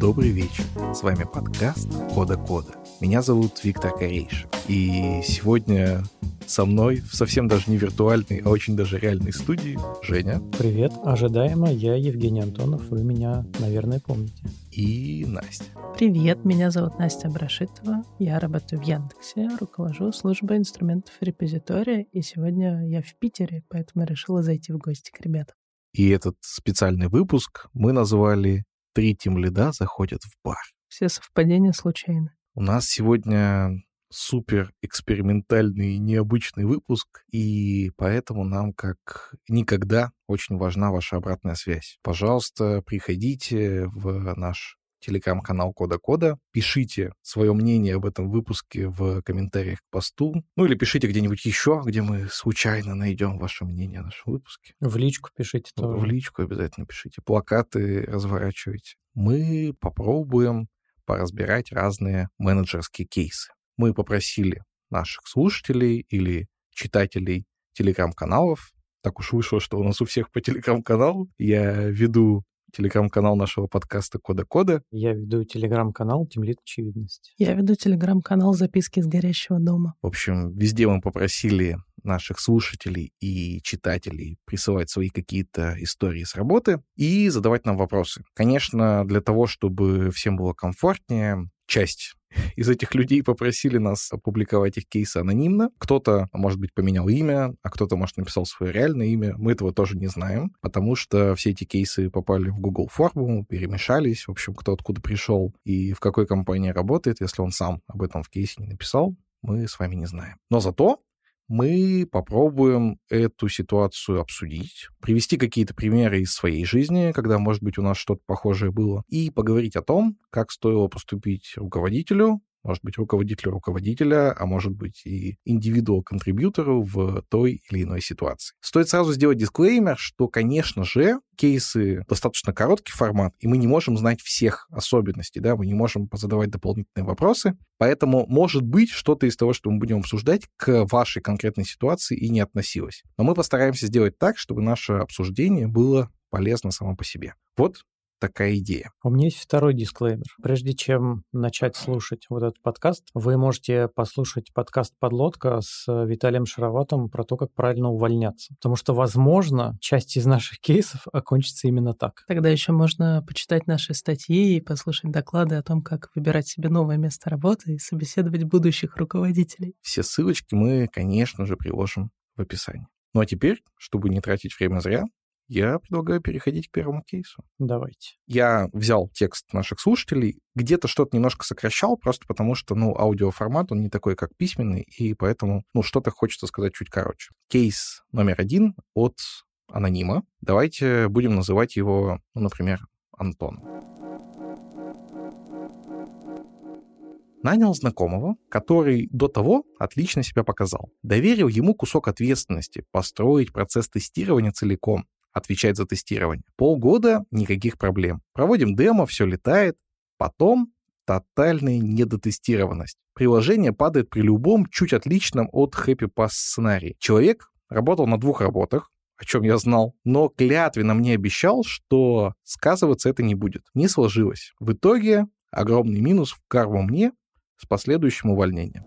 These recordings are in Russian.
Добрый вечер. С вами подкаст Кода Кода. Меня зовут Виктор Корейшин. И сегодня со мной в совсем даже не виртуальной, а очень даже реальной студии Женя. Привет. Ожидаемо, я Евгений Антонов. Вы меня, наверное, помните. И Настя. Привет, меня зовут Настя Брашитова. Я работаю в Яндексе, руковожу службой инструментов репозитория, и сегодня я в Питере, поэтому решила зайти в гости к ребятам. И этот специальный выпуск мы назвали «Три тимлида заходят в бар». Все совпадения случайны. У нас сегодня супер экспериментальный необычный выпуск, и поэтому нам как никогда очень важна ваша обратная связь. Пожалуйста, приходите в наш телеграм-канал Кода Кода. Пишите свое мнение об этом выпуске в комментариях к посту. Ну или пишите где-нибудь еще, где мы случайно найдем ваше мнение о нашем выпуске. В личку пишите тоже. В личку обязательно пишите. Плакаты разворачивайте. Мы попробуем поразбирать разные менеджерские кейсы. Мы попросили наших слушателей или читателей телеграм-каналов. Так уж вышло, что у нас у всех по телеграм-каналу. Я веду телеграм-канал нашего подкаста Кода Кода. Я веду телеграм-канал Темлит Очевидность. Я веду телеграм-канал Записки с горящего дома. В общем, везде мы попросили наших слушателей и читателей присылать свои какие-то истории с работы и задавать нам вопросы. Конечно, для того, чтобы всем было комфортнее, часть из этих людей попросили нас опубликовать их кейсы анонимно. Кто-то, может быть, поменял имя, а кто-то, может, написал свое реальное имя. Мы этого тоже не знаем, потому что все эти кейсы попали в Google форму, перемешались. В общем, кто откуда пришел и в какой компании работает, если он сам об этом в кейсе не написал, мы с вами не знаем. Но зато мы попробуем эту ситуацию обсудить, привести какие-то примеры из своей жизни, когда, может быть, у нас что-то похожее было, и поговорить о том, как стоило поступить руководителю, может быть, руководителю руководителя, а может быть и индивидуал-контрибьютору в той или иной ситуации. Стоит сразу сделать дисклеймер, что, конечно же, кейсы достаточно короткий формат, и мы не можем знать всех особенностей, да, мы не можем задавать дополнительные вопросы, поэтому, может быть, что-то из того, что мы будем обсуждать, к вашей конкретной ситуации и не относилось. Но мы постараемся сделать так, чтобы наше обсуждение было полезно само по себе. Вот такая идея. У меня есть второй дисклеймер. Прежде чем начать слушать вот этот подкаст, вы можете послушать подкаст «Подлодка» с Виталием Шароватом про то, как правильно увольняться. Потому что, возможно, часть из наших кейсов окончится именно так. Тогда еще можно почитать наши статьи и послушать доклады о том, как выбирать себе новое место работы и собеседовать будущих руководителей. Все ссылочки мы, конечно же, приложим в описании. Ну а теперь, чтобы не тратить время зря, я предлагаю переходить к первому кейсу. Давайте. Я взял текст наших слушателей, где-то что-то немножко сокращал, просто потому что, ну, аудиоформат, он не такой, как письменный, и поэтому, ну, что-то хочется сказать чуть короче. Кейс номер один от анонима. Давайте будем называть его, ну, например, Антон. Нанял знакомого, который до того отлично себя показал. Доверил ему кусок ответственности построить процесс тестирования целиком, отвечать за тестирование. Полгода — никаких проблем. Проводим демо, все летает. Потом тотальная недотестированность. Приложение падает при любом чуть отличном от Happy Pass сценарии. Человек работал на двух работах, о чем я знал, но клятвенно мне обещал, что сказываться это не будет. Не сложилось. В итоге огромный минус в карму мне с последующим увольнением.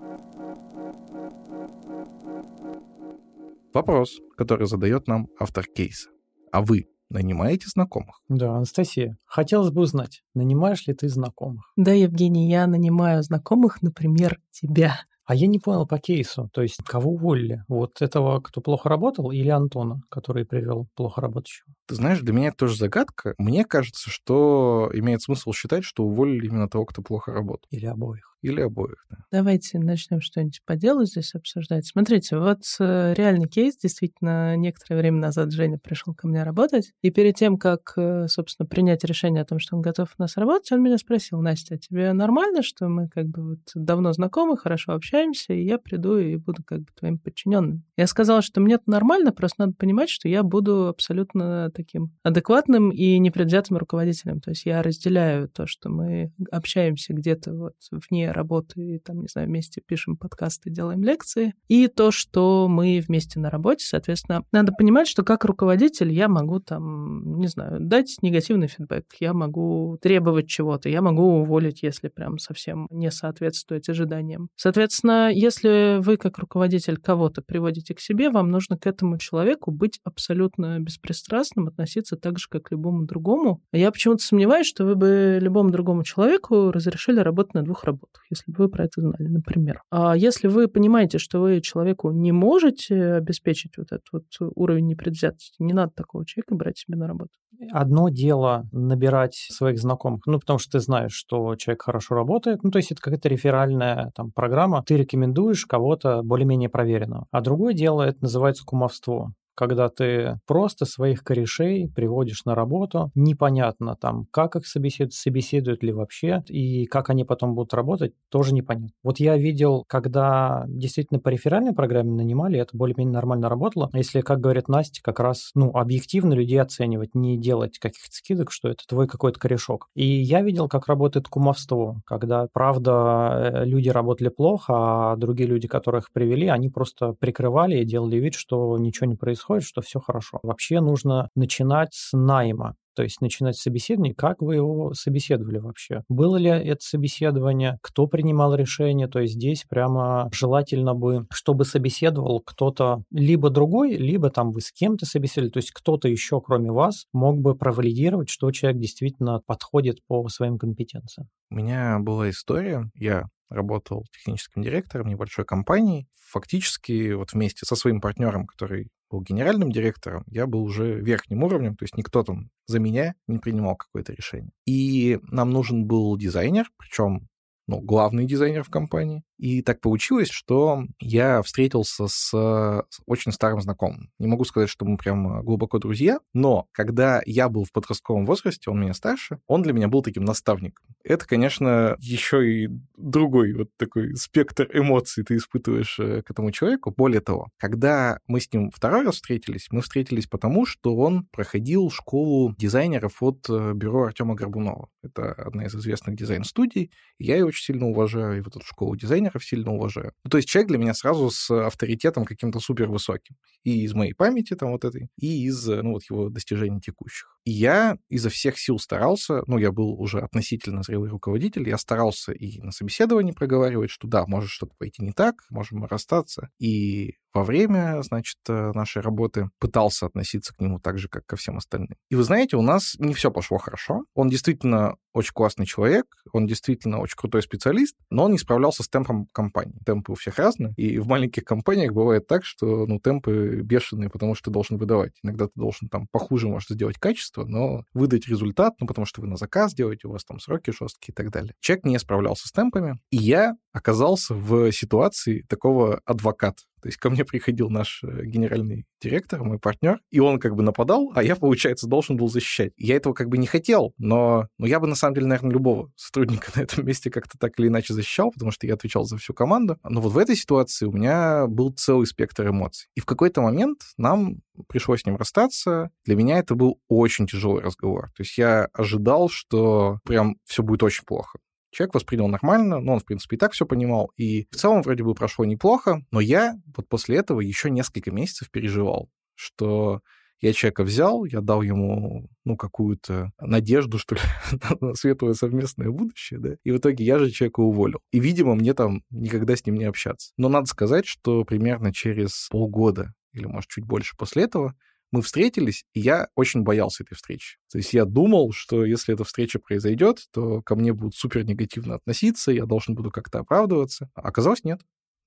Вопрос, который задает нам автор кейса. А вы нанимаете знакомых? Да, Анастасия, хотелось бы узнать, нанимаешь ли ты знакомых? Да, Евгений, я нанимаю знакомых, например, тебя. А я не понял по кейсу, то есть кого уволили? Вот этого, кто плохо работал, или Антона, который привел плохо работающего? Ты знаешь, для меня это тоже загадка. Мне кажется, что имеет смысл считать, что уволили именно того, кто плохо работал. Или обоих. Или обоих, да. Давайте начнем что-нибудь по делу здесь обсуждать. Смотрите, вот э, реальный кейс. Действительно, некоторое время назад Женя пришел ко мне работать. И перед тем, как, э, собственно, принять решение о том, что он готов у нас работать, он меня спросил, Настя, а тебе нормально, что мы как бы вот давно знакомы, хорошо общаемся, и я приду и буду как бы твоим подчиненным? Я сказала, что мне это нормально, просто надо понимать, что я буду абсолютно таким адекватным и непредвзятым руководителем. То есть я разделяю то, что мы общаемся где-то вот вне работы, и там, не знаю, вместе пишем подкасты, делаем лекции, и то, что мы вместе на работе, соответственно, надо понимать, что как руководитель я могу там, не знаю, дать негативный фидбэк, я могу требовать чего-то, я могу уволить, если прям совсем не соответствует ожиданиям. Соответственно, если вы как руководитель кого-то приводите к себе, вам нужно к этому человеку быть абсолютно беспристрастным, относиться так же, как к любому другому. Я почему-то сомневаюсь, что вы бы любому другому человеку разрешили работать на двух работах, если бы вы про это знали, например. А если вы понимаете, что вы человеку не можете обеспечить вот этот вот уровень непредвзятости, не надо такого человека брать себе на работу. Одно дело набирать своих знакомых, ну, потому что ты знаешь, что человек хорошо работает, ну, то есть это какая-то реферальная там программа, ты рекомендуешь кого-то более-менее проверенного. А другое дело, это называется кумовство когда ты просто своих корешей приводишь на работу, непонятно там, как их собеседуют, собеседуют ли вообще, и как они потом будут работать, тоже непонятно. Вот я видел, когда действительно по реферальной программе нанимали, это более-менее нормально работало. Если, как говорит Настя, как раз, ну, объективно людей оценивать, не делать каких-то скидок, что это твой какой-то корешок. И я видел, как работает кумовство, когда, правда, э, люди работали плохо, а другие люди, которых привели, они просто прикрывали и делали вид, что ничего не происходит происходит, что все хорошо. Вообще нужно начинать с найма. То есть начинать собеседование, как вы его собеседовали вообще? Было ли это собеседование? Кто принимал решение? То есть здесь прямо желательно бы, чтобы собеседовал кто-то либо другой, либо там вы с кем-то собеседовали, то есть кто-то еще, кроме вас, мог бы провалидировать, что человек действительно подходит по своим компетенциям. У меня была история, я работал техническим директором небольшой компании. Фактически вот вместе со своим партнером, который был генеральным директором, я был уже верхним уровнем, то есть никто там за меня не принимал какое-то решение. И нам нужен был дизайнер, причем ну, главный дизайнер в компании. И так получилось, что я встретился с, очень старым знакомым. Не могу сказать, что мы прям глубоко друзья, но когда я был в подростковом возрасте, он меня старше, он для меня был таким наставником. Это, конечно, еще и другой вот такой спектр эмоций ты испытываешь э, к этому человеку. Более того, когда мы с ним второй раз встретились, мы встретились потому, что он проходил школу дизайнеров от э, бюро Артема Горбунова. Это одна из известных дизайн-студий. Я ее очень сильно уважаю, и вот эту школу дизайнеров сильно уважаю. Ну, то есть человек для меня сразу с авторитетом каким-то супер высоким. И из моей памяти там вот этой, и из, ну, вот его достижений текущих. И я изо всех сил старался, ну, я был уже относительно зрелый руководитель, я старался и на собеседовании проговаривать, что да, может что-то пойти не так, можем мы расстаться. И во время, значит, э, нашей работы пытался относиться к нему так же, как ко всем остальным. И вы знаете, у нас не все пошло хорошо. Он действительно очень классный человек, он действительно очень крутой специалист, но он не справлялся с темпом компании. Темпы у всех разные, и в маленьких компаниях бывает так, что, ну, темпы бешеные, потому что ты должен выдавать. Иногда ты должен там похуже, может, сделать качество, но выдать результат, ну, потому что вы на заказ делаете, у вас там сроки жесткие и так далее. Человек не справлялся с темпами, и я оказался в ситуации такого адвоката. То есть ко мне приходил наш э, генеральный директор, мой партнер, и он как бы нападал, а я, получается, должен был защищать. Я этого как бы не хотел, но, но я бы, на самом деле, наверное, любого сотрудника на этом месте как-то так или иначе защищал, потому что я отвечал за всю команду. Но вот в этой ситуации у меня был целый спектр эмоций. И в какой-то момент нам пришлось с ним расстаться. Для меня это был очень тяжелый разговор. То есть я ожидал, что прям все будет очень плохо. Человек воспринял нормально, но он, в принципе, и так все понимал. И в целом вроде бы прошло неплохо, но я вот после этого еще несколько месяцев переживал, что я человека взял, я дал ему, ну, какую-то надежду, что ли, на светлое совместное будущее, да, и в итоге я же человека уволил. И, видимо, мне там никогда с ним не общаться. Но надо сказать, что примерно через полгода или, может, чуть больше после этого мы встретились, и я очень боялся этой встречи. То есть я думал, что если эта встреча произойдет, то ко мне будут супер негативно относиться, я должен буду как-то оправдываться. А оказалось, нет.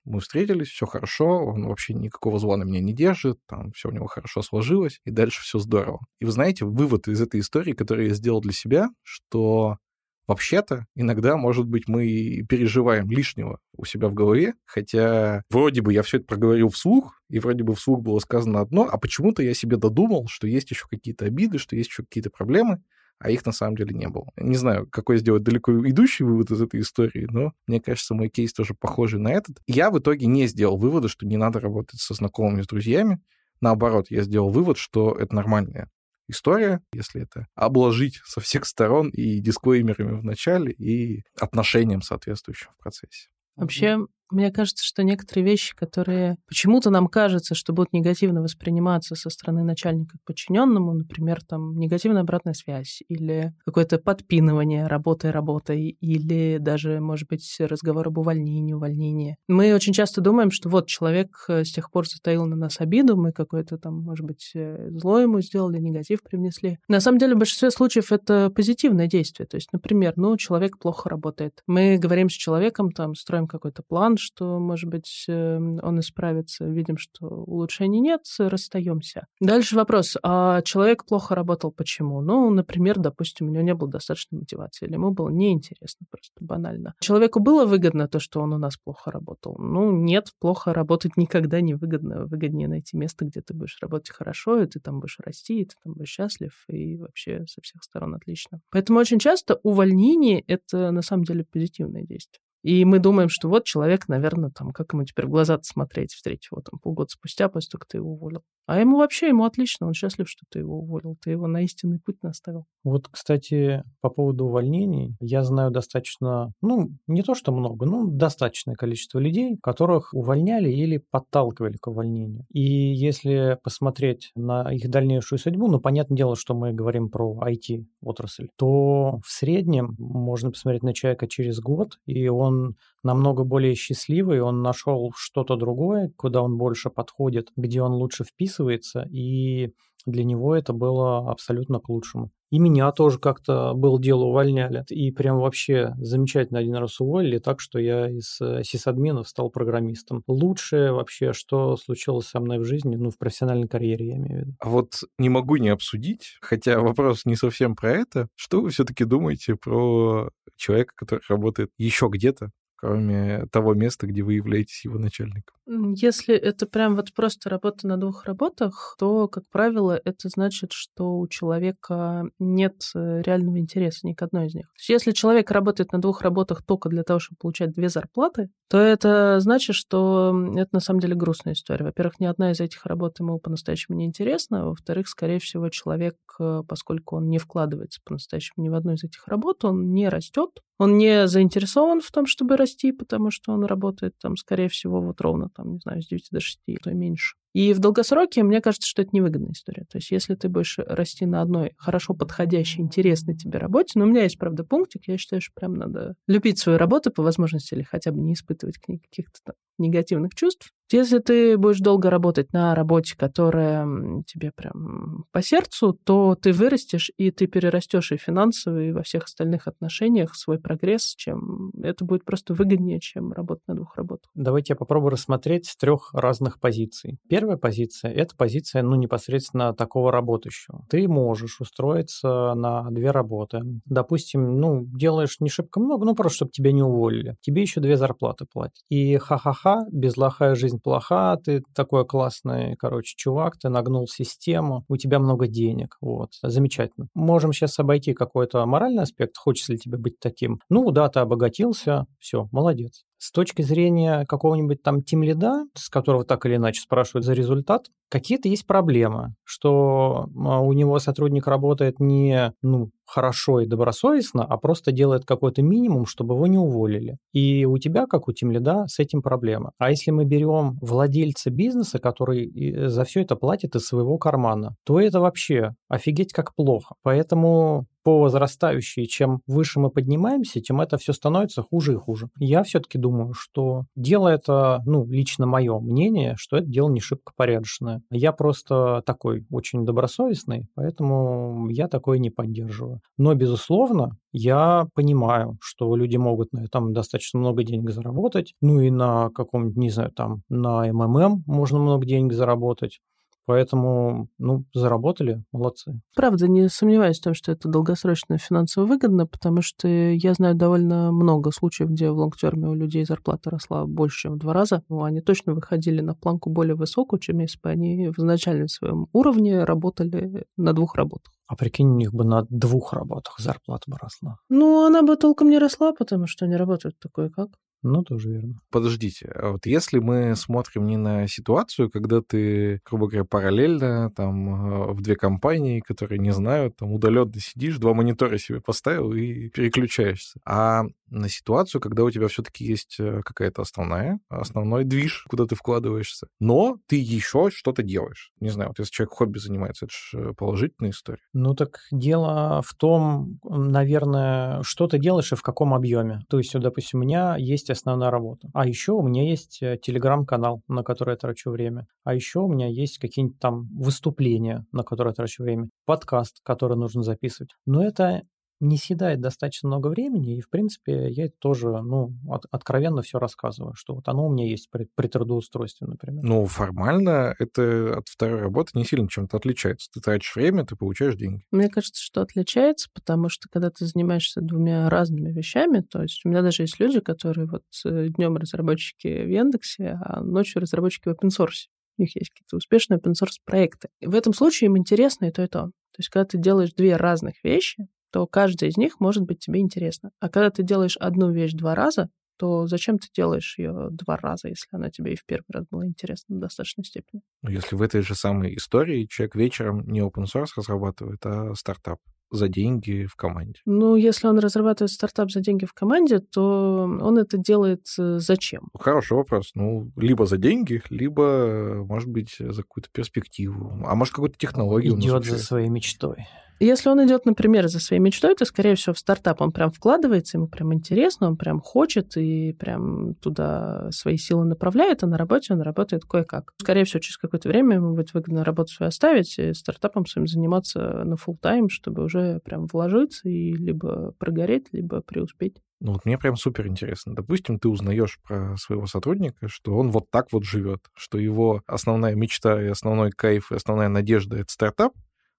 Мы встретились, все хорошо, он вообще никакого зла на меня не держит, там все у него хорошо сложилось, и дальше все здорово. И вы знаете, вывод из этой истории, который я сделал для себя, что Вообще-то, иногда, может быть, мы переживаем лишнего у себя в голове, хотя вроде бы я все это проговорил вслух, и вроде бы вслух было сказано одно, а почему-то я себе додумал, что есть еще какие-то обиды, что есть еще какие-то проблемы, а их на самом деле не было. Не знаю, какой сделать далеко идущий вывод из этой истории, но мне кажется, мой кейс тоже похожий на этот. Я в итоге не сделал вывода, что не надо работать со знакомыми, с друзьями. Наоборот, я сделал вывод, что это нормальная история, если это обложить со всех сторон и дисклеймерами в начале, и отношением соответствующим в процессе. Вообще, мне кажется, что некоторые вещи, которые почему-то нам кажется, что будут негативно восприниматься со стороны начальника к подчиненному, например, там негативная обратная связь или какое-то подпинывание работой работой или даже, может быть, разговор об увольнении, увольнении. Мы очень часто думаем, что вот человек э, с тех пор затаил на нас обиду, мы какое-то там, может быть, э, зло ему сделали, негатив привнесли. На самом деле, в большинстве случаев это позитивное действие. То есть, например, ну, человек плохо работает. Мы говорим с человеком, там, строим какой-то план, что, может быть, эм, он исправится, видим, что улучшений нет, расстаемся. Дальше вопрос, а человек плохо работал, почему? Ну, например, допустим, у него не было достаточной мотивации, или ему было неинтересно, просто банально. Человеку было выгодно то, что он у нас плохо работал? Ну, нет, плохо работать никогда не выгодно. Выгоднее найти место, где ты будешь работать хорошо, и ты там будешь расти, и ты там будешь счастлив, и вообще со всех сторон отлично. Поэтому очень часто увольнение — это на самом деле позитивное действие. И мы думаем, что вот человек, наверное, там, как ему теперь в глаза смотреть, встретить его там полгода спустя, после того, как ты его уволил. А ему вообще, ему отлично, он счастлив, что ты его уволил, ты его на истинный путь наставил. Вот, кстати, по поводу увольнений, я знаю достаточно, ну, не то что много, но достаточное количество людей, которых увольняли или подталкивали к увольнению. И если посмотреть на их дальнейшую судьбу, ну, понятное дело, что мы говорим про IT-отрасль, то в среднем можно посмотреть на человека через год, и он намного более счастливый, он нашел что-то другое, куда он больше подходит, где он лучше вписывается, и для него это было абсолютно к лучшему. И меня тоже как-то было дело увольняли. И прям вообще замечательно один раз уволили, так что я из э, сисадминов стал программистом. Лучшее вообще, что случилось со мной в жизни, ну, в профессиональной карьере, я имею в виду. А вот не могу не обсудить, хотя вопрос не совсем про это. Что вы все-таки думаете про человека, который работает еще где-то, кроме того места, где вы являетесь его начальником? Если это прям вот просто работа на двух работах, то, как правило, это значит, что у человека нет э, реального интереса ни к одной из них. То есть если человек работает на двух работах только для того, чтобы получать две зарплаты, то это значит, что это на самом деле грустная история. Во-первых, ни одна из этих работ ему по-настоящему не интересна. Во-вторых, скорее всего, человек, э, поскольку он не вкладывается по-настоящему ни в одну из этих работ, он не растет, он не заинтересован в том, чтобы расти, потому что он работает там, скорее всего, вот ровно там, не знаю, с 9 до 6, а то и меньше. И в долгосроке, мне кажется, что это невыгодная история. То есть если ты будешь расти на одной хорошо подходящей, интересной тебе работе, но у меня есть, правда, пунктик, я считаю, что прям надо любить свою работу по возможности или хотя бы не испытывать к ней каких-то там негативных чувств. Если ты будешь долго работать на работе, которая тебе прям по сердцу, то ты вырастешь, и ты перерастешь и финансово, и во всех остальных отношениях свой прогресс, чем это будет просто выгоднее, чем работать на двух работах. Давайте я попробую рассмотреть с трех разных позиций. Первая позиция – это позиция, ну, непосредственно такого работающего. Ты можешь устроиться на две работы. Допустим, ну, делаешь не шибко много, ну, просто чтобы тебя не уволили. Тебе еще две зарплаты платят. И ха-ха-ха, безлохая жизнь плоха, ты такой классный, короче, чувак, ты нагнул систему, у тебя много денег, вот, замечательно. Можем сейчас обойти какой-то моральный аспект, хочется ли тебе быть таким. Ну, да, ты обогатился, все, молодец. С точки зрения какого-нибудь там тимлида, с которого так или иначе спрашивают за результат, какие-то есть проблемы, что а, у него сотрудник работает не ну, хорошо и добросовестно, а просто делает какой-то минимум, чтобы его не уволили. И у тебя, как у тимлида, с этим проблема. А если мы берем владельца бизнеса, который за все это платит из своего кармана, то это вообще офигеть как плохо. Поэтому по возрастающей, чем выше мы поднимаемся, тем это все становится хуже и хуже. Я все-таки думаю, что дело это, ну, лично мое мнение, что это дело не шибко порядочное. Я просто такой очень добросовестный, поэтому я такое не поддерживаю. Но, безусловно, я понимаю, что люди могут на этом достаточно много денег заработать, ну и на каком-нибудь, не знаю, там, на МММ можно много денег заработать. Поэтому, ну, заработали, молодцы. Правда, не сомневаюсь в том, что это долгосрочно финансово выгодно, потому что я знаю довольно много случаев, где в лонгтерме у людей зарплата росла больше, чем в два раза. Ну, они точно выходили на планку более высокую, чем если бы они в изначальном своем уровне работали на двух работах. А прикинь, у них бы на двух работах зарплата бы росла. Ну, она бы толком не росла, потому что они работают такое как. Ну, тоже верно. Подождите, а вот если мы смотрим не на ситуацию, когда ты, грубо говоря, параллельно там э, в две компании, которые не знают, там удаленно сидишь, два монитора себе поставил и переключаешься, а на ситуацию, когда у тебя все-таки есть э, какая-то основная, основной движ, куда ты вкладываешься, но ты еще что-то делаешь. Не знаю, вот если человек хобби занимается, это же положительная история. Ну так дело в том, наверное, что ты делаешь и в каком объеме. То есть, допустим, у меня есть основная работа, а еще у меня есть э, телеграм-канал, на который я трачу время, а еще у меня есть какие-нибудь там выступления, на которые я трачу время, подкаст, который нужно записывать. Но это не съедает достаточно много времени, и, в принципе, я тоже, ну, от, откровенно все рассказываю, что вот оно у меня есть при, при трудоустройстве, например. Ну, формально это от второй работы не сильно чем-то отличается. Ты тратишь время, ты получаешь деньги. Мне кажется, что отличается, потому что когда ты занимаешься двумя разными вещами, то есть у меня даже есть люди, которые вот э, днем разработчики в Яндексе, а ночью разработчики в open source. У них есть какие-то успешные open source проекты. И в этом случае им интересно и то, и то. То есть, когда ты делаешь две разных вещи, то каждая из них может быть тебе интересна. А когда ты делаешь одну вещь два раза, то зачем ты делаешь ее два раза, если она тебе и в первый раз была интересна в достаточной степени? Ну, если в этой же самой истории человек вечером не open source разрабатывает, а стартап за деньги в команде? Ну, если он разрабатывает стартап за деньги в команде, то он это делает э, зачем? Хороший вопрос. Ну, либо за деньги, либо, может быть, за какую-то перспективу. А может, какую-то технологию. Идет за своей мечтой. Если он идет, например, за своей мечтой, то, скорее всего, в стартап он прям вкладывается, ему прям интересно, он прям хочет и прям туда свои силы направляет, а на работе он работает кое-как. Скорее всего, через какое-то время ему будет выгодно работу свою оставить и стартапом своим заниматься на full тайм чтобы уже прям вложиться и либо прогореть, либо преуспеть. Ну вот мне прям супер интересно. Допустим, ты узнаешь про своего сотрудника, что он вот так вот живет, что его основная мечта и основной кайф и основная надежда — это стартап,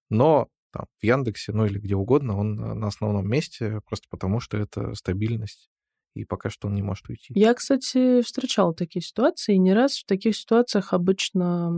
но там, в Яндексе, ну или где угодно, он э, на основном месте, просто потому что это стабильность и пока что он не может уйти. Я, кстати, встречала такие ситуации, и не раз в таких ситуациях обычно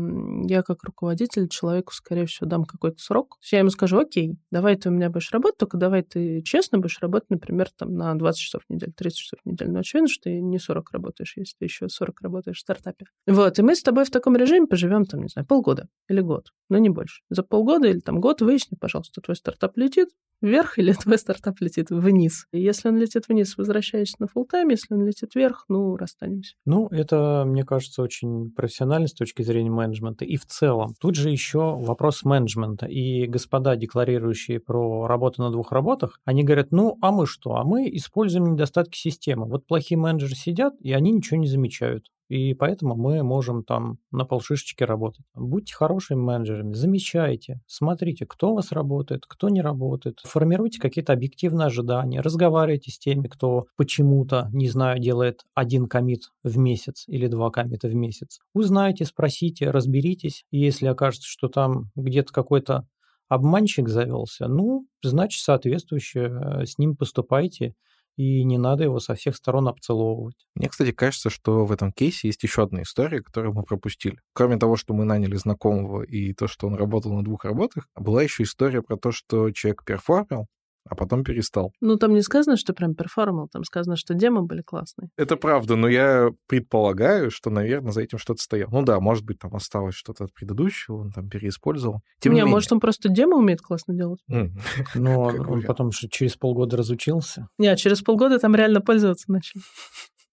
я как руководитель человеку, скорее всего, дам какой-то срок. Я ему скажу, окей, давай ты у меня будешь работать, только давай ты честно будешь работать, например, там на 20 часов в неделю, 30 часов в неделю. Но очевидно, что ты не 40 работаешь, если ты еще 40 работаешь в стартапе. Вот, и мы с тобой в таком режиме поживем, там, не знаю, полгода или год, но не больше. За полгода или там год выясни, пожалуйста, твой стартап летит, вверх или твой стартап летит вниз. И если он летит вниз, возвращайся на full тайм если он летит вверх, ну, расстанемся. Ну, это, мне кажется, очень профессионально с точки зрения менеджмента. И в целом, тут же еще вопрос менеджмента. И господа, декларирующие про работу на двух работах, они говорят, ну, а мы что? А мы используем недостатки системы. Вот плохие менеджеры сидят, и они ничего не замечают и поэтому мы можем там на полшишечки работать. Будьте хорошими менеджерами, замечайте, смотрите, кто у вас работает, кто не работает, формируйте какие-то объективные ожидания, разговаривайте с теми, кто почему-то, не знаю, делает один комит в месяц или два комита в месяц. Узнайте, спросите, разберитесь, если окажется, что там где-то какой-то обманщик завелся, ну, значит, соответствующе э, с ним поступайте и не надо его со всех сторон обцеловывать. Мне, кстати, кажется, что в этом кейсе есть еще одна история, которую мы пропустили. Кроме того, что мы наняли знакомого и то, что он работал на двух работах, была еще история про то, что человек перформил, а потом перестал. Ну, там не сказано, что прям перформал, там сказано, что демо были классные. Это правда, но я предполагаю, что, наверное, за этим что-то стояло. Ну да, может быть, там осталось что-то от предыдущего, он там переиспользовал. Тем не, не может, он просто демо умеет классно делать. Но он потом через полгода разучился. Не, через полгода там реально пользоваться начал.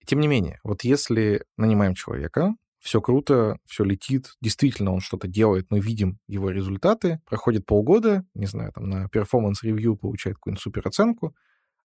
Тем не менее, вот если нанимаем человека, все круто, все летит, действительно он что-то делает, мы видим его результаты, проходит полгода, не знаю, там на performance review получает какую-нибудь супероценку,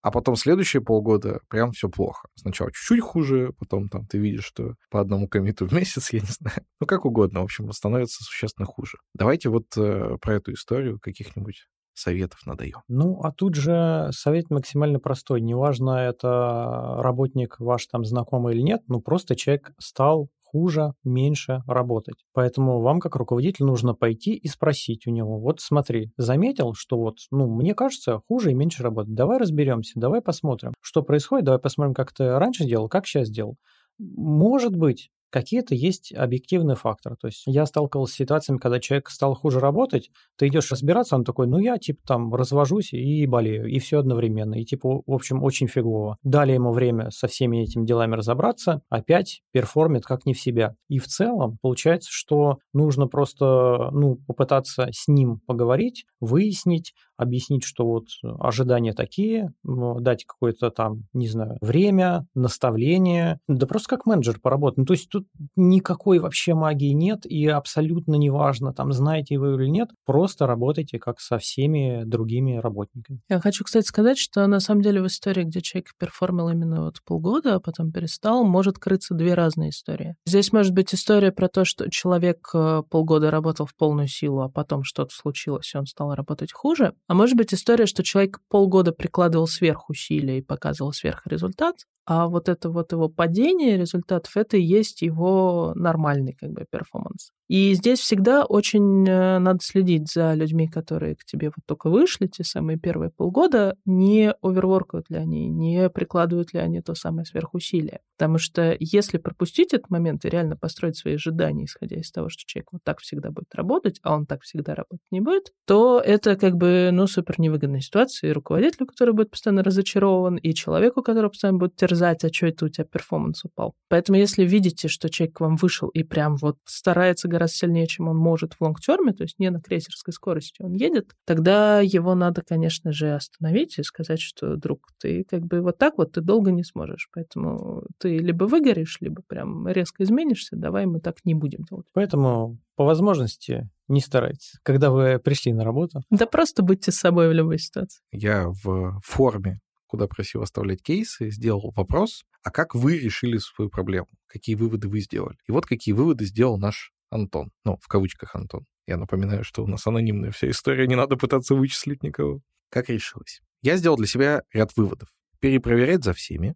а потом следующие полгода прям все плохо. Сначала чуть-чуть хуже, потом там ты видишь, что по одному коммиту в месяц, я не знаю. Ну, как угодно, в общем, становится существенно хуже. Давайте вот э, про эту историю каких-нибудь советов надаем. Ну, а тут же совет максимально простой. Неважно, это работник ваш там знакомый или нет, ну, просто человек стал хуже, меньше работать. Поэтому вам, как руководитель, нужно пойти и спросить у него, вот смотри, заметил, что вот, ну, мне кажется, хуже и меньше работать. Давай разберемся, давай посмотрим, что происходит, давай посмотрим, как ты раньше делал, как сейчас делал. Может быть, какие-то есть объективные факторы. То есть я сталкивался с ситуациями, когда человек стал хуже работать, ты идешь разбираться, он такой, ну я типа там развожусь и болею, и все одновременно. И типа, в общем, очень фигово. Дали ему время со всеми этими делами разобраться, опять перформит как не в себя. И в целом получается, что нужно просто ну, попытаться с ним поговорить, выяснить, объяснить, что вот ожидания такие, дать какое-то там, не знаю, время, наставление, да просто как менеджер поработать. Ну, то есть тут никакой вообще магии нет, и абсолютно неважно, там, знаете вы или нет, просто работайте как со всеми другими работниками. Я хочу, кстати, сказать, что на самом деле в истории, где человек перформил именно вот полгода, а потом перестал, может крыться две разные истории. Здесь может быть история про то, что человек э, полгода работал в полную силу, а потом что-то случилось, и он стал работать хуже. А может быть история, что человек полгода прикладывал сверхусилия и показывал сверхрезультат, а вот это вот его падение результатов, это и есть его нормальный как бы performance. И здесь всегда очень э, надо следить за людьми, которые к тебе вот только вышли, те самые первые полгода, не overwork ают ли они, не прикладывают ли они то самое сверхусилие. Потому что если пропустить этот момент и реально построить свои ожидания, исходя из того, что человек вот так всегда будет работать, а он так всегда работать не будет, то это как бы, ну, супер невыгодная ситуация и руководителю, который будет постоянно разочарован, и человеку, который постоянно будет терзать, а что это у тебя performance упал. Поэтому если видите, что человек к вам вышел и прям вот старается сильнее, чем он может в long-term е, то есть не на крейсерской скорости он едет, тогда его надо, конечно же, остановить и сказать, что, друг, ты как бы вот так вот ты долго не сможешь, поэтому ты либо выгоришь, либо прям резко изменишься, давай мы так не будем делать. Поэтому по возможности не старайтесь, когда вы пришли на работу. Да просто будьте с собой в любой ситуации. Я в форме куда просил оставлять кейсы, сделал вопрос, а как вы решили свою проблему? Какие выводы вы сделали? И вот какие выводы сделал наш Антон. Ну, в кавычках Антон. Я напоминаю, что у нас анонимная вся история, не надо пытаться вычислить никого. Как решилось? Я сделал для себя ряд выводов. Перепроверять за всеми,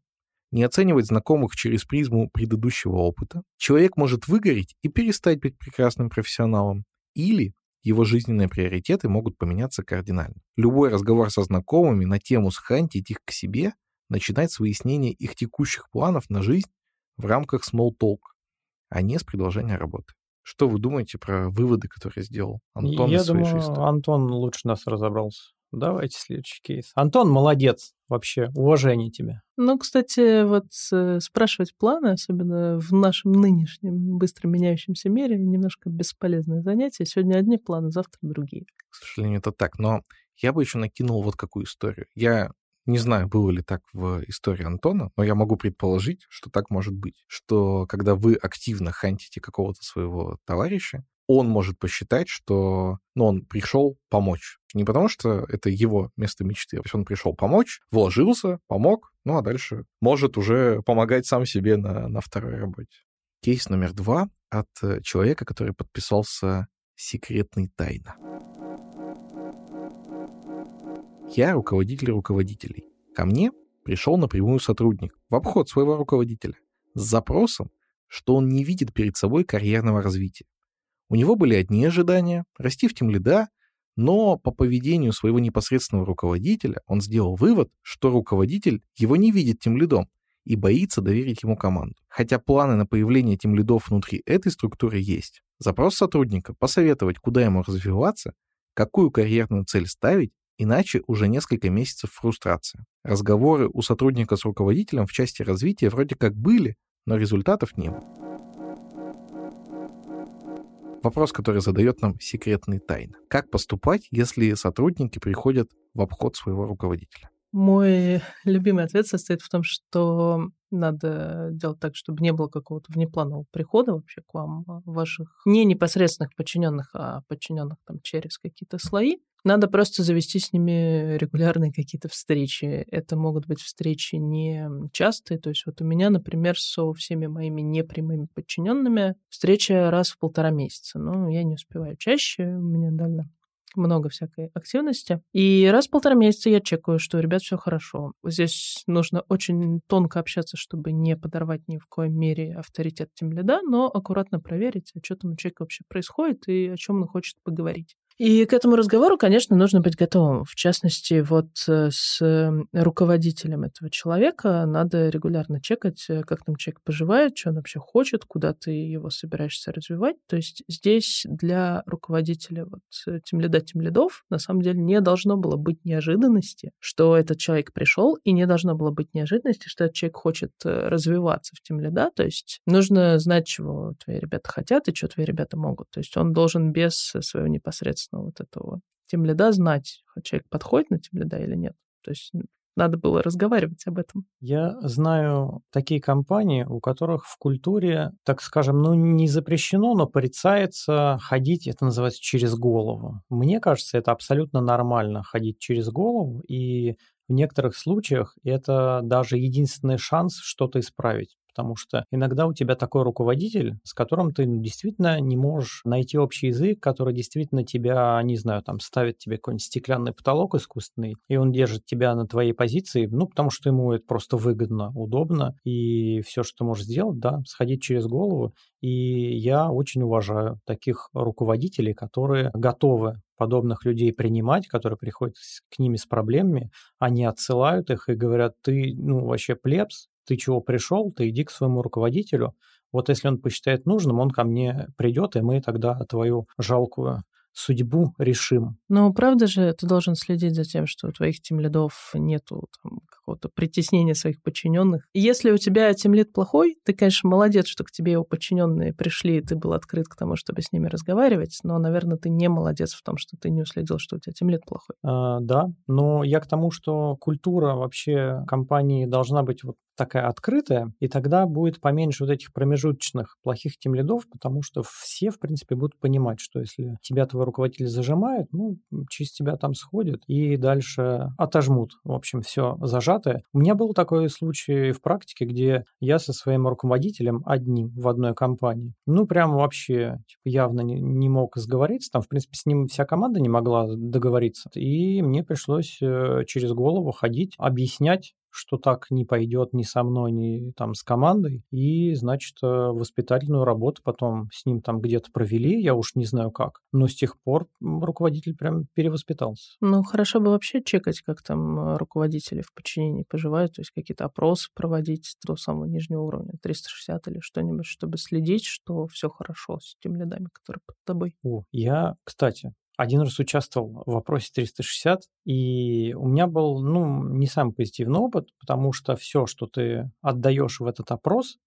не оценивать знакомых через призму предыдущего опыта. Человек может выгореть и перестать быть прекрасным профессионалом. Или его жизненные приоритеты могут поменяться кардинально. Любой разговор со знакомыми на тему схантить их к себе начинать с выяснения их текущих планов на жизнь в рамках small talk, а не с предложения работы. Что вы думаете про выводы, которые сделал Антон Я из своей думаю, жизни? Антон лучше нас разобрался. Давайте следующий кейс. Антон, молодец вообще. Уважение тебе. Ну, кстати, вот э, спрашивать планы, особенно в нашем нынешнем быстро меняющемся мире, немножко бесполезное занятие. Сегодня одни планы, завтра другие. К сожалению, это так. Но я бы еще накинул вот какую историю. Я не знаю, было ли так в истории Антона, но я могу предположить, что так может быть. Что когда вы активно хантите какого-то своего товарища, он может посчитать, что ну, он пришел помочь. Не потому, что это его место мечты, а то есть он пришел помочь, вложился, помог, ну а дальше может уже помогать сам себе на, на второй работе. Кейс номер два от человека, который подписался «Секретный тайна». Я руководитель руководителей. Ко мне пришел напрямую сотрудник в обход своего руководителя с запросом, что он не видит перед собой карьерного развития. У него были одни ожидания — расти в темлида, но по поведению своего непосредственного руководителя он сделал вывод, что руководитель его не видит темлидом и боится доверить ему команду. Хотя планы на появление темлидов внутри этой структуры есть. Запрос сотрудника — посоветовать, куда ему развиваться, какую карьерную цель ставить Иначе уже несколько месяцев фрустрация. Разговоры у сотрудника с руководителем в части развития вроде как были, но результатов не было. Вопрос, который задает нам секретный тайна. Как поступать, если сотрудники приходят в обход своего руководителя? Мой любимый ответ состоит в том, что надо делать так, чтобы не было какого-то внепланового прихода вообще к вам а, ваших не непосредственных подчиненных, а подчиненных там через какие-то слои. Надо просто завести с ними регулярные какие-то встречи. Это могут быть встречи не частые. То есть вот у меня, например, со всеми моими непрямыми подчиненными встреча раз в полтора месяца. Но я не успеваю чаще, у меня довольно много всякой активности. И раз в полтора месяца я чекаю, что у ребят все хорошо. Здесь нужно очень тонко общаться, чтобы не подорвать ни в коем мере авторитет тем лида, но аккуратно проверить, а что там у человека вообще происходит и о чем он хочет поговорить. И к этому разговору, конечно, нужно быть готовым. В частности, вот э, с руководителем этого человека надо регулярно чекать, э, как там человек поживает, что он вообще хочет, куда ты его собираешься развивать. То есть здесь для руководителя вот тем лида, тем лидов на самом деле не должно было быть неожиданности, что этот человек пришел, и не должно было быть неожиданности, что этот человек хочет э, развиваться в тем лида. То есть нужно знать, чего твои ребята хотят и что твои ребята могут. То есть он должен без своего непосредственного вот этого тем лида знать, человек подходит на тем лида или нет. То есть надо было разговаривать об этом. Я знаю такие компании, у которых в культуре, так скажем, ну не запрещено, но порицается ходить, это называется через голову. Мне кажется, это абсолютно нормально ходить через голову, и в некоторых случаях это даже единственный шанс что-то исправить потому что иногда у тебя такой руководитель, с которым ты действительно не можешь найти общий язык, который действительно тебя, не знаю, там ставит тебе какой-нибудь стеклянный потолок искусственный, и он держит тебя на твоей позиции, ну, потому что ему это просто выгодно, удобно, и все, что ты можешь сделать, да, сходить через голову, и я очень уважаю таких руководителей, которые готовы подобных людей принимать, которые приходят к ними с проблемами, они отсылают их и говорят, ты, ну, вообще плебс, ты чего пришел, ты иди к своему руководителю. Вот если он посчитает нужным, он ко мне придет, и мы тогда твою жалкую судьбу решим. Но правда же ты должен следить за тем, что у твоих тимлидов нету там, какого-то притеснения своих подчиненных. Если у тебя тимлид плохой, ты, конечно, молодец, что к тебе его подчиненные пришли, и ты был открыт к тому, чтобы с ними разговаривать, но, наверное, ты не молодец в том, что ты не уследил, что у тебя тимлид плохой. А, да, но я к тому, что культура вообще компании должна быть вот такая открытая, и тогда будет поменьше вот этих промежуточных плохих тимлидов, потому что все, в принципе, будут понимать, что если тебя твой руководитель зажимает, ну, через тебя там сходят и дальше отожмут, в общем, все зажатое. У меня был такой случай в практике, где я со своим руководителем одним в одной компании, ну, прям вообще типа, явно не, не мог сговориться, там, в принципе, с ним вся команда не могла договориться, и мне пришлось э, через голову ходить, объяснять, что так не пойдет ни со мной, ни там с командой. И, значит, э, воспитательную работу потом с ним там где-то провели, я уж не знаю как. Но с тех пор руководитель прям перевоспитался. Ну, хорошо бы вообще чекать, как там э, руководители в подчинении поживают, то есть какие-то опросы проводить до самого нижнего уровня, 360 или что-нибудь, чтобы следить, что все хорошо с теми лидами, которые под тобой. О, я, кстати, один раз участвовал в вопросе 360, и у меня был, ну, не самый позитивный опыт, потому что все, что ты отдаешь в этот опрос,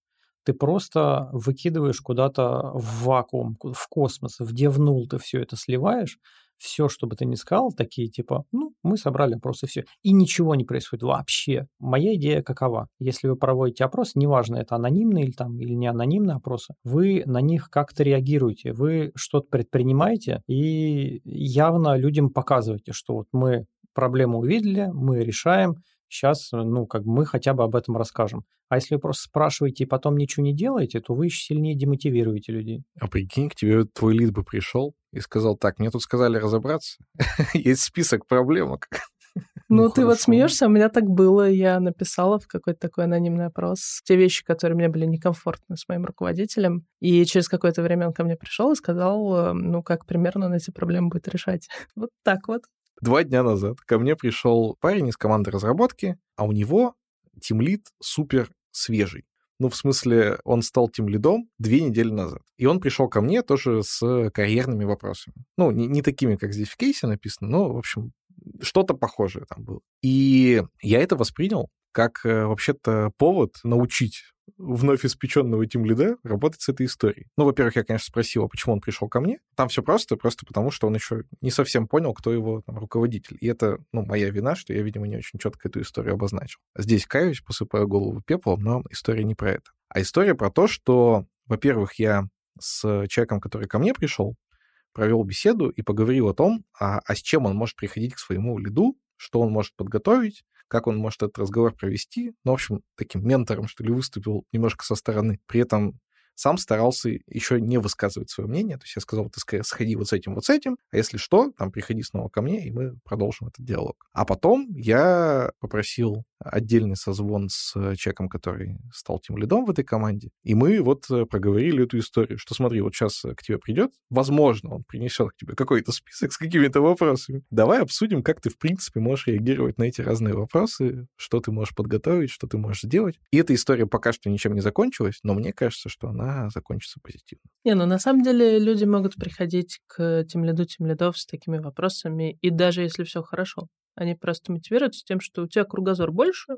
ты просто выкидываешь куда-то в вакуум, в космос, в девнул ты все это сливаешь, все, что бы ты ни сказал, такие типа, ну, мы собрали опрос все. И ничего не происходит вообще. Моя идея какова? Если вы проводите опрос, неважно, это анонимный или там или не анонимный опрос, вы на них как-то реагируете, вы что-то предпринимаете и явно людям показываете, что вот мы проблему увидели, мы решаем, сейчас, ну, как бы мы хотя бы об этом расскажем. А если вы просто спрашиваете и потом ничего не делаете, то вы еще сильнее демотивируете людей. А прикинь, к тебе твой лид бы пришел и сказал, так, мне тут сказали разобраться, есть список проблемок. Ну, ну ты вот смеешься, у меня так было. Я написала в какой-то такой анонимный опрос те вещи, которые мне были некомфортны с моим руководителем. И через какое-то время он ко мне пришел и сказал, ну, как примерно он эти проблемы будет решать. Вот так вот. Два дня назад ко мне пришел парень из команды разработки, а у него тимлид супер свежий. Ну, в смысле, он стал тем лидом две недели назад. И он пришел ко мне тоже с карьерными вопросами. Ну, не, не такими, как здесь в кейсе написано, но, в общем, что-то похожее там было. И я это воспринял как э, вообще-то повод научить вновь испеченного тим лида работать с этой историей. Ну, во-первых, я, конечно, спросил, а почему он пришел ко мне. Там все просто, просто потому что он еще не совсем понял, кто его там, руководитель. И это, ну, моя вина, что я, видимо, не очень четко эту историю обозначил. Здесь каюсь, посыпаю голову пеплом, но история не про это. А история про то, что, во-первых, я с человеком, который ко мне пришел, провел беседу и поговорил о том, а, а с чем он может приходить к своему лиду, что он может подготовить, как он может этот разговор провести. Ну, в общем, таким ментором, что ли, выступил немножко со стороны. При этом сам старался еще не высказывать свое мнение. То есть я сказал, ты сходи вот с этим, вот с этим, а если что, там приходи снова ко мне, и мы продолжим этот диалог. А потом я попросил отдельный созвон с человеком, который стал тем лидом в этой команде, и мы вот проговорили эту историю, что смотри, вот сейчас к тебе придет, возможно, он принесет к тебе какой-то список с какими-то вопросами. Давай обсудим, как ты, в принципе, можешь реагировать на эти разные вопросы, что ты можешь подготовить, что ты можешь сделать. И эта история пока что ничем не закончилась, но мне кажется, что она закончится позитивно. Не, ну на самом деле люди могут приходить к тем лиду, тем лидов с такими вопросами, и даже если все хорошо, они просто мотивируются тем, что у тебя кругозор больше,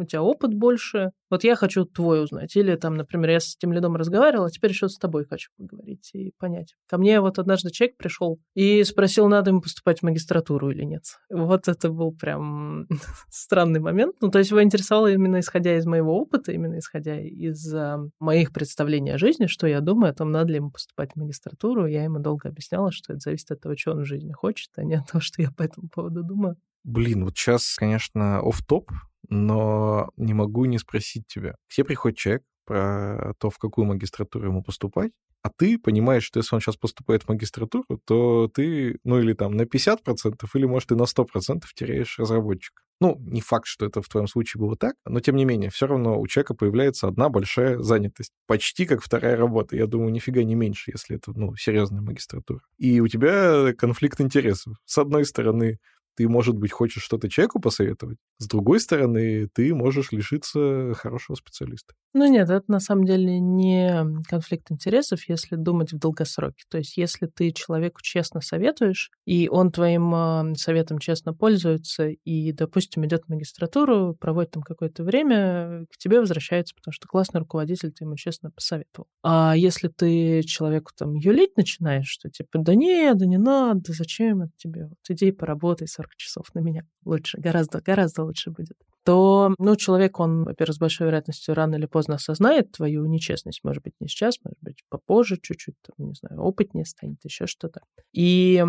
у тебя опыт больше. Вот я хочу твой узнать. Или там, например, я с этим лидом разговаривала, а теперь еще с тобой хочу поговорить и понять. Ко мне вот однажды человек пришел и спросил, надо ему поступать в магистратуру или нет. Вот это был прям странный момент. Ну, то есть его интересовало именно исходя из моего опыта, именно исходя из а, моих представлений о жизни, что я думаю о том, надо ли ему поступать в магистратуру. Я ему долго объясняла, что это зависит от того, что он в жизни хочет, а не от того, что я по этому поводу думаю. Блин, вот сейчас, конечно, оф топ но не могу не спросить тебя. К тебе приходит человек про то, в какую магистратуру ему поступать, а ты понимаешь, что если он сейчас поступает в магистратуру, то ты, ну или там на 50%, или, может, и на 100% теряешь разработчика. Ну, не факт, что это в твоем случае было так, но тем не менее, все равно у человека появляется одна большая занятость. Почти как вторая работа. Я думаю, нифига не меньше, если это, ну, серьезная магистратура. И у тебя конфликт интересов. С одной стороны, ты, может быть, хочешь что-то человеку посоветовать, с другой стороны, ты можешь лишиться хорошего специалиста. Ну нет, это на самом деле не конфликт интересов, если думать в долгосроке. То есть если ты человеку честно советуешь, и он твоим а, советом честно пользуется, и, допустим, идет в магистратуру, проводит там какое-то время, к тебе возвращается, потому что классный руководитель, ты ему честно посоветовал. А если ты человеку там юлить начинаешь, что типа, да не, да не надо, зачем это тебе? Вот иди поработай 40 часов на меня. Лучше, гораздо, гораздо лучше будет то, ну, человек, он, во-первых, с большой вероятностью рано или поздно осознает твою нечестность. Может быть, не сейчас, может быть, попозже чуть-чуть, там, не знаю, опытнее станет, еще что-то. И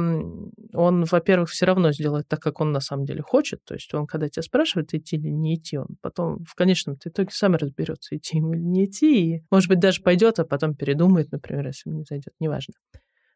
он, во-первых, все равно сделает так, как он на самом деле хочет. То есть он, когда тебя спрашивает, идти или не идти, он потом в конечном итоге сам разберется, идти ему или не идти. И, может быть, даже пойдет, а потом передумает, например, если не зайдет, неважно.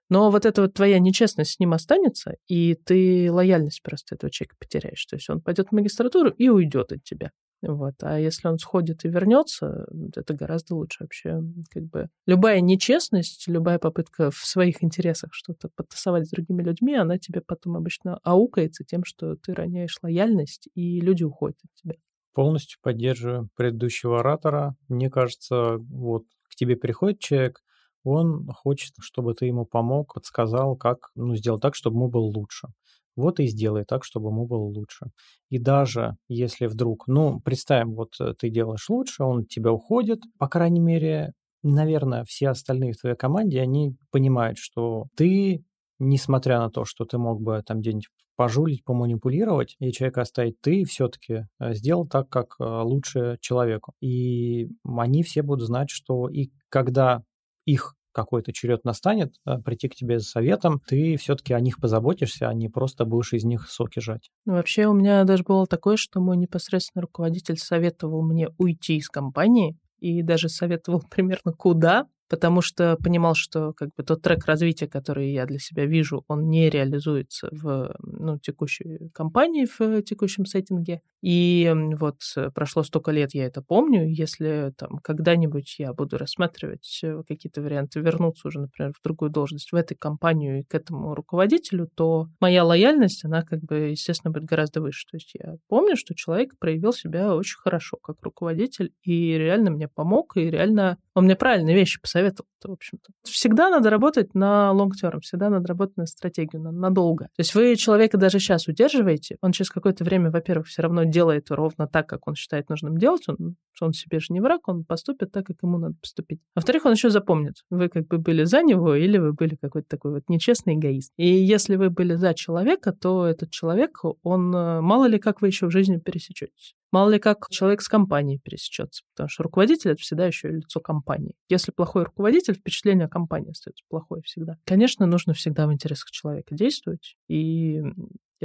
Но вот эта вот твоя нечестность с ним останется, и ты лояльность просто этого человека потеряешь. То есть он пойдет в магистратуру и уйдет от тебя. Вот. А если он сходит и вернется, это гораздо лучше вообще. Как бы любая нечестность, любая попытка в своих интересах что-то подтасовать с другими людьми, она тебе потом обычно аукается тем, что ты роняешь лояльность, и люди уходят от тебя. Полностью поддерживаю предыдущего оратора. Мне кажется, вот к тебе приходит человек, он хочет, чтобы ты ему помог, подсказал, как ну, сделать так, чтобы ему было лучше. Вот и сделай так, чтобы ему было лучше. И даже если вдруг, ну, представим, вот э, ты делаешь лучше, он от тебя уходит, по крайней мере, наверное, все остальные в твоей команде, они понимают, что ты, несмотря на то, что ты мог бы там где-нибудь пожулить, поманипулировать, и человека оставить, ты все-таки э, сделал так, как э, лучше человеку. И они все будут знать, что и когда их какой-то черед настанет, э, прийти к тебе за советом, ты все-таки о них позаботишься, а не просто будешь из них соки жать. Вообще у меня даже было такое, что мой непосредственный руководитель советовал мне уйти из компании и даже советовал примерно куда, потому что понимал, что как бы тот трек развития, который я для себя вижу, он не реализуется в ну, текущей компании, в текущем сеттинге. И вот прошло столько лет, я это помню. Если там когда-нибудь я буду рассматривать э, какие-то варианты вернуться уже, например, в другую должность в этой компанию и к этому руководителю, то моя лояльность, она как бы, естественно, будет гораздо выше. То есть я помню, что человек проявил себя очень хорошо как руководитель и реально мне помог, и реально он мне правильные вещи посоветовал, в общем-то. Всегда надо работать на long term, всегда надо работать на стратегию, на, надолго. То есть вы человека даже сейчас удерживаете, он через какое-то время, во-первых, все равно делает ровно так, как он считает нужным делать, он, он себе же не враг, он поступит так, как ему надо поступить. Во-вторых, он еще запомнит, вы как бы были за него или вы были какой-то такой вот нечестный эгоист. И если вы были за человека, то этот человек, он э, мало ли как вы еще в жизни пересечетесь. Мало ли как человек с компанией пересечется, потому что руководитель — это всегда еще и лицо компании. Если плохой руководитель, впечатление о компании остается плохое всегда. Конечно, нужно всегда в интересах человека действовать, и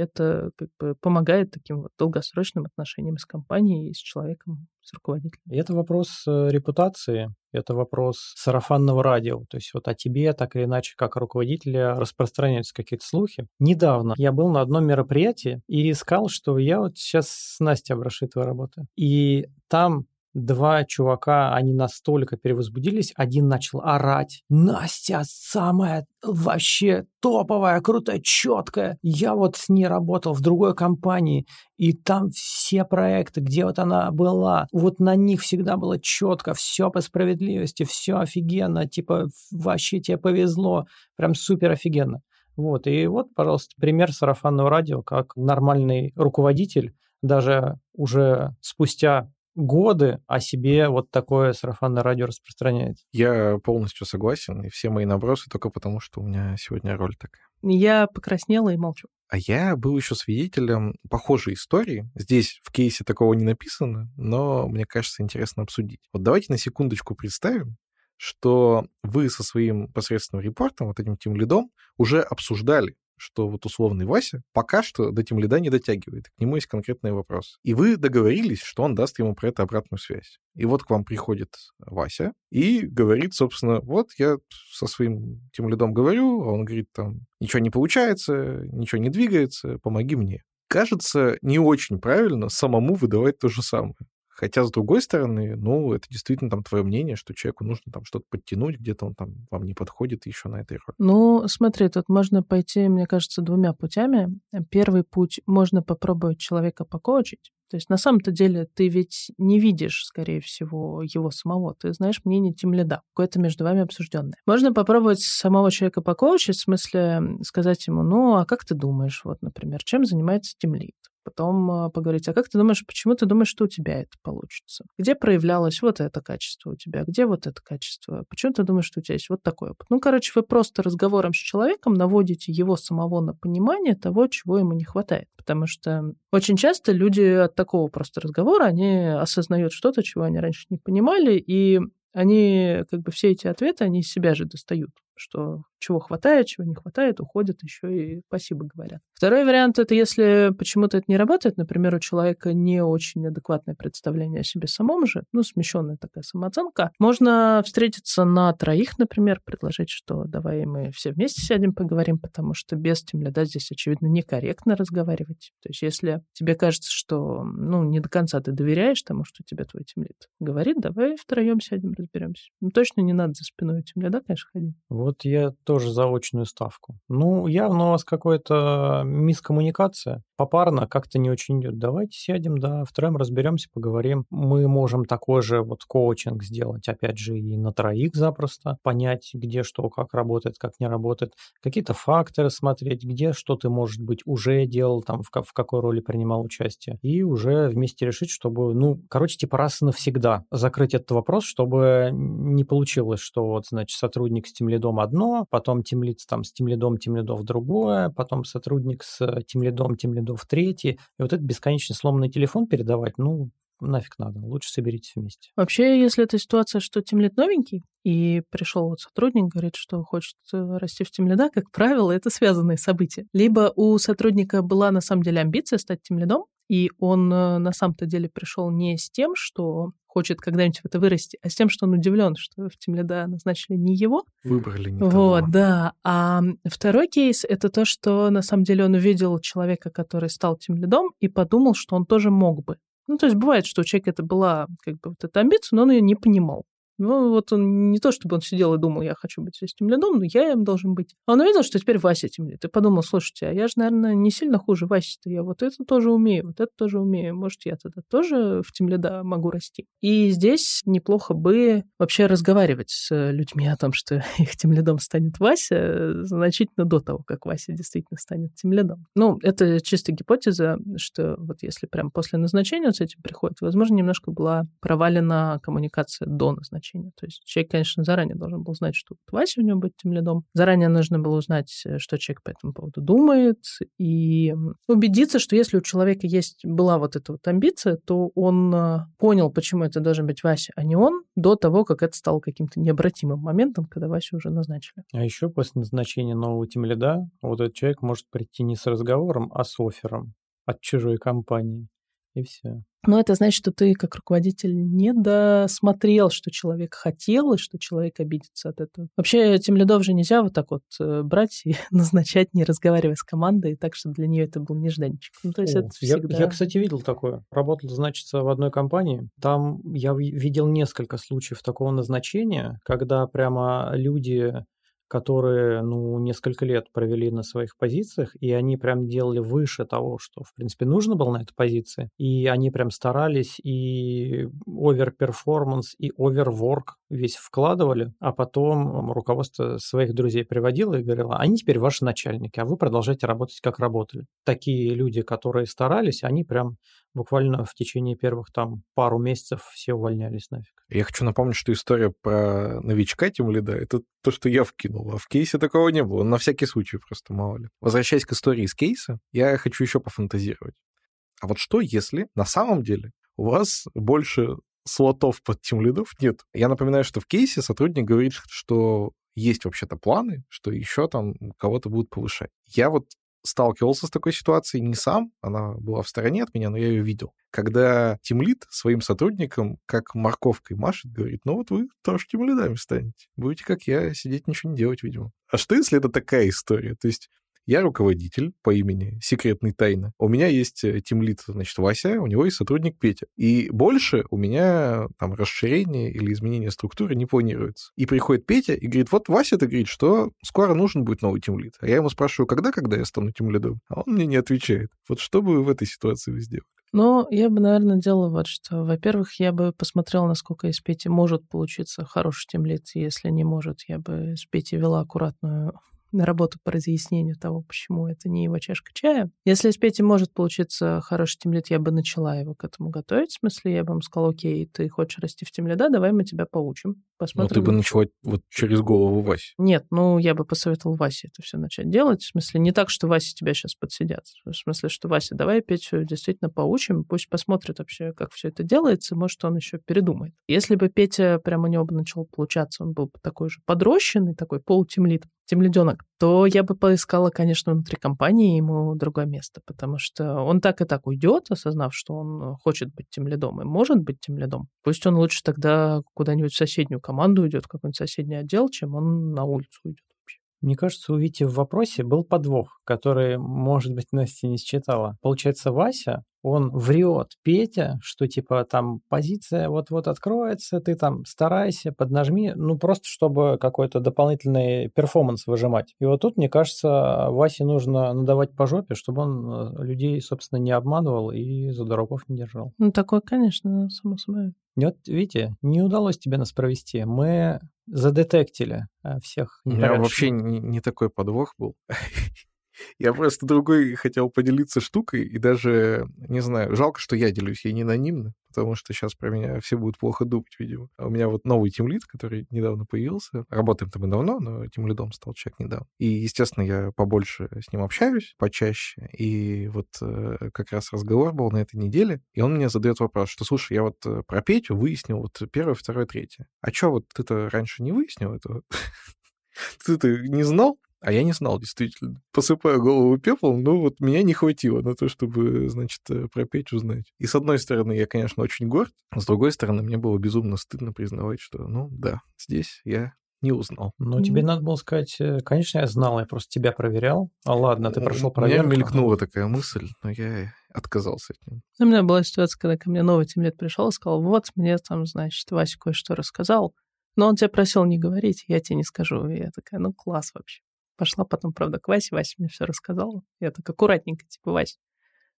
Это как бы помогает таким вот долгосрочным отношениям с компанией и с человеком, с руководителем. И это вопрос э, репутации, это вопрос сарафанного радио. То есть вот о тебе так или иначе, как руководителя, распространяются какие-то слухи. Недавно я был на одном мероприятии и искал, что я вот сейчас с Настей Абрашитовой работаю. И там Два чувака, они настолько перевозбудились, один начал орать. «Настя самая вообще топовая, крутая, четкая. Я вот с ней работал в другой компании, и там все проекты, где вот она была, вот на них всегда было четко, все по справедливости, все офигенно, типа вообще тебе повезло, прям супер офигенно». Вот, и вот, пожалуйста, пример сарафанного радио, как нормальный руководитель даже уже спустя годы о себе вот такое сарафанное радио распространяет. Я полностью согласен, и все мои набросы только потому, что у меня сегодня роль такая. Я покраснела и молчу. А я был еще свидетелем похожей истории. Здесь в кейсе такого не написано, но мне кажется интересно обсудить. Вот давайте на секундочку представим, что вы со своим посредственным репортом, вот этим тем лидом, уже обсуждали что вот условный Вася пока что до тем лида не дотягивает. К нему есть конкретный вопрос. И вы договорились, что он даст ему про это обратную связь. И вот к вам приходит Вася и говорит, собственно, вот я со своим тем лидом говорю, а он говорит там, ничего не получается, ничего не двигается, помоги мне. Кажется, не очень правильно самому выдавать то же самое. Хотя, с другой стороны, ну, это действительно там твое мнение, что человеку нужно там что-то подтянуть, где-то он там вам не подходит еще на этой роли. Ну, смотри, тут можно пойти, мне кажется, двумя путями. Первый путь — можно попробовать человека покоучить, то есть на самом-то деле ты ведь не видишь, скорее всего, его самого. Ты знаешь мнение тимлида, какое-то между вами обсужденное. Можно попробовать самого человека покоучить, в смысле сказать ему, ну, а как ты думаешь, вот, например, чем занимается тимлид? Потом а, поговорить, а как ты думаешь, почему ты думаешь, что у тебя это получится? Где проявлялось вот это качество у тебя? Где вот это качество? Почему ты думаешь, что у тебя есть вот такой опыт? Ну, короче, вы просто разговором с человеком наводите его самого на понимание того, чего ему не хватает. Потому что очень часто люди от такого просто разговора, они осознают что-то, чего они раньше не понимали, и они как бы все эти ответы, они из себя же достают, что чего хватает, чего не хватает, уходят еще и спасибо говорят. Второй вариант — это если почему-то это не работает, например, у человека не очень адекватное представление о себе самом же, ну, смещенная такая самооценка, можно встретиться на троих, например, предложить, что давай мы все вместе сядем поговорим, потому что без темляда здесь, очевидно, некорректно разговаривать. То есть если тебе кажется, что, ну, не до конца ты доверяешь тому, что тебе твой темлит говорит, давай втроем сядем, разберемся. Ну, точно не надо за спиной темляда, конечно, ходить. Вот я тоже заочную ставку. Ну, явно у вас какая-то мискоммуникация. Попарно как-то не очень идет. Давайте сядем, да, втроем разберемся, поговорим. Мы можем такой же вот коучинг сделать, опять же, и на троих запросто. Понять, где что, как работает, как не работает. Какие-то факторы смотреть, где что ты, может быть, уже делал, там, в, в какой роли принимал участие. И уже вместе решить, чтобы, ну, короче, типа раз и навсегда закрыть этот вопрос, чтобы не получилось, что вот, значит, сотрудник с тем лидом одно, потом тимлид там с тимлидом, тимлидов другое, потом сотрудник с тимлидом, тимлидов третий. И вот этот бесконечный сломанный телефон передавать, ну, нафиг надо, лучше соберитесь вместе. Вообще, если это ситуация, что тимлид новенький, и пришел вот сотрудник, говорит, что хочет э, расти в тимлида, как правило, это связанные события. Либо у сотрудника была на самом деле амбиция стать тимлидом, и он э, на самом-то деле пришел не с тем, что хочет когда-нибудь в это вырасти, а с тем, что он удивлен, что в Тимледа назначили не его. Выбрали не Вот, того. да. А второй кейс — это то, что на самом деле он увидел человека, который стал Тимледом, и подумал, что он тоже мог бы. Ну, то есть бывает, что у человека это была как бы вот эта амбиция, но он ее не понимал. Ну, вот он не то, чтобы он сидел и думал, я хочу быть здесь темлядом, но я им должен быть. А он увидел, что теперь Вася темлит. И подумал, слушайте, а я же, наверное, не сильно хуже Васи-то. Я вот это тоже умею, вот это тоже умею. Может, я тогда тоже в темляда могу расти. И здесь неплохо бы вообще разговаривать с людьми о том, что их темлядом станет Вася значительно до того, как Вася действительно станет темлядом. Ну, это чисто гипотеза, что вот если прям после назначения вот с этим приходит, возможно, немножко была провалена коммуникация до назначения назначения. То есть человек, конечно, заранее должен был знать, что Вася у него будет тем лидом. Заранее нужно было узнать, э, что человек по этому поводу думает, и убедиться, что если у человека есть, была вот эта вот амбиция, то он э, понял, почему это должен быть Вася, а не он, до того, как это стало каким-то необратимым моментом, когда Васю уже назначили. А еще после назначения нового тем лида вот этот человек может прийти не с разговором, а с оффером от чужой компании. И все. Но это значит, что ты как руководитель не досмотрел, что человек хотел, и что человек обидится от этого. Вообще, тимлидов же нельзя вот так вот э, брать и назначать, не разговаривая с командой, так, чтобы для нее это был нежданчик. Ну, то есть О, это всегда... я, я, кстати, видел такое. Работал, значит, в одной компании. Там я видел несколько случаев такого назначения, когда прямо люди которые, ну, несколько лет провели на своих позициях, и они прям делали выше того, что, в принципе, нужно было на этой позиции. И они прям старались и overperformance, и overwork весь вкладывали, а потом руководство своих друзей приводило и говорило, они теперь ваши начальники, а вы продолжаете работать, как работали. Такие люди, которые старались, они прям буквально в течение первых там пару месяцев все увольнялись нафиг. Я хочу напомнить, что история про новичка Тимлида — это то, что я вкинул, а в кейсе такого не было. На всякий случай просто, мало ли. Возвращаясь к истории из кейса, я хочу еще пофантазировать. А вот что, если на самом деле у вас больше слотов под тимлидов нет? Я напоминаю, что в кейсе сотрудник говорит, что есть вообще-то планы, что еще там кого-то будут повышать. Я вот сталкивался с такой ситуацией не сам, она была в стороне от меня, но я ее видел. Когда тимлит своим сотрудникам как морковкой машет, говорит, ну вот вы тоже тимлидами станете. Будете, как я, сидеть ничего не делать, видимо. А что, если это такая история? То есть я руководитель по имени Секретный Тайна. У меня есть э, тимлит, значит, Вася, у него есть сотрудник Петя. И больше у меня там расширение или изменение структуры не планируется. И приходит Петя и говорит, вот Вася-то говорит, что скоро нужен будет новый тимлит. А я ему спрашиваю, когда, когда я стану тимлидом? А он мне не отвечает. Вот что бы вы в этой ситуации вы сделали? Ну, я бы, наверное, делала вот что. Во-первых, я бы посмотрела, насколько из Пети может получиться хороший тимлит. Если не может, я бы с Петей вела аккуратную на работу по разъяснению того, почему это не его чашка чая. Если с Петей может получиться хороший тимлит, я бы начала его к этому готовить. В смысле, я бы ему сказала, окей, ты хочешь расти в тимлида, давай мы тебя поучим. Посмотрим. Но ты бы начала вот через голову Васи. Нет, ну, я бы посоветовал Васе это все начать делать. В смысле, не так, что Вася тебя сейчас подсидят. В смысле, что Вася, давай Петю действительно поучим, пусть посмотрит вообще, как все это делается, может, он еще передумает. Если бы Петя прямо у него бы начал получаться, он был бы такой же подрощенный, такой полутемлит, темледенок, то я бы поискала, конечно, внутри компании ему другое место, потому что он так и так уйдет, осознав, что он хочет быть тем лидом и может быть тем лидом. Пусть он лучше тогда куда-нибудь в соседнюю команду уйдет, какой-нибудь соседний отдел, чем он на улицу уйдет. Мне кажется, у Вити в вопросе был подвох, который, может быть, Настя не считала. Получается, Вася, он врет Петя, что типа там позиция вот-вот откроется, ты там старайся, поднажми, ну просто чтобы какой-то дополнительный перформанс выжимать. И вот тут, мне кажется, Васе нужно надавать по жопе, чтобы он э, людей, собственно, не обманывал и за дураков не держал. Ну, такое, конечно, само собой. Вот, видите, не удалось тебе нас провести. Мы задетектили э, всех. У меня вообще не, не такой подвох был. Я просто другой хотел поделиться штукой, и даже, не знаю, жалко, что я делюсь, я не анонимно, потому что сейчас про меня все будут плохо думать, видимо. А у меня вот новый тимлид, который недавно появился. Работаем там мы давно, но тимлидом стал человек недавно. И, естественно, я побольше с ним общаюсь, почаще. И вот э, как раз разговор был на этой неделе, и он мне задает вопрос, что, слушай, я вот э, про Петю выяснил вот первое, второе, третье. А что, вот ты-то раньше не выяснил этого? Ты-то не знал? А я не знал, действительно. Посыпаю голову пеплом, но вот меня не хватило на то, чтобы, значит, э, про Петю знать. И с одной стороны, я, конечно, очень горд, с другой стороны, мне было безумно стыдно признавать, что, ну, да, здесь я не узнал. Ну, тебе надо было сказать, э, конечно, я знал, я просто тебя проверял. А ладно, ты прошел проверку. У меня мелькнула такая мысль, но я отказался от нее. У меня была ситуация, когда ко мне новый тем лет пришел и сказал, вот, мне там, значит, Вася кое-что рассказал, но он тебя просил не говорить, я тебе не скажу. И я такая, ну, класс вообще. Пошла потом, правда, к Васе. Вася мне все рассказала. Я так аккуратненько, типа, Вась,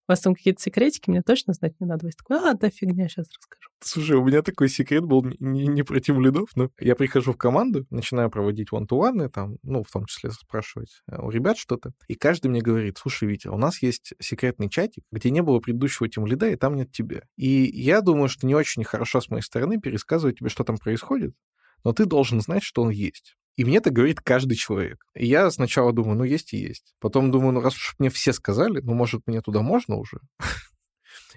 У вас там какие-то секретики, мне точно знать не надо. Вы такой, а, да фигня, сейчас расскажу. Слушай, у меня такой секрет был не, не про лидов, но я прихожу в команду, начинаю проводить one-to-one, там, ну, в том числе спрашивать у ребят что-то, и каждый мне говорит, слушай, Витя, у нас есть секретный чатик, где не было предыдущего тим лида, и там нет тебя. И я думаю, что не очень хорошо с моей стороны пересказывать тебе, что там происходит, но ты должен знать, что он есть. И мне это говорит каждый человек. И я сначала думаю, ну, есть и есть. Потом думаю, ну, раз уж мне все сказали, ну, может, мне туда можно уже?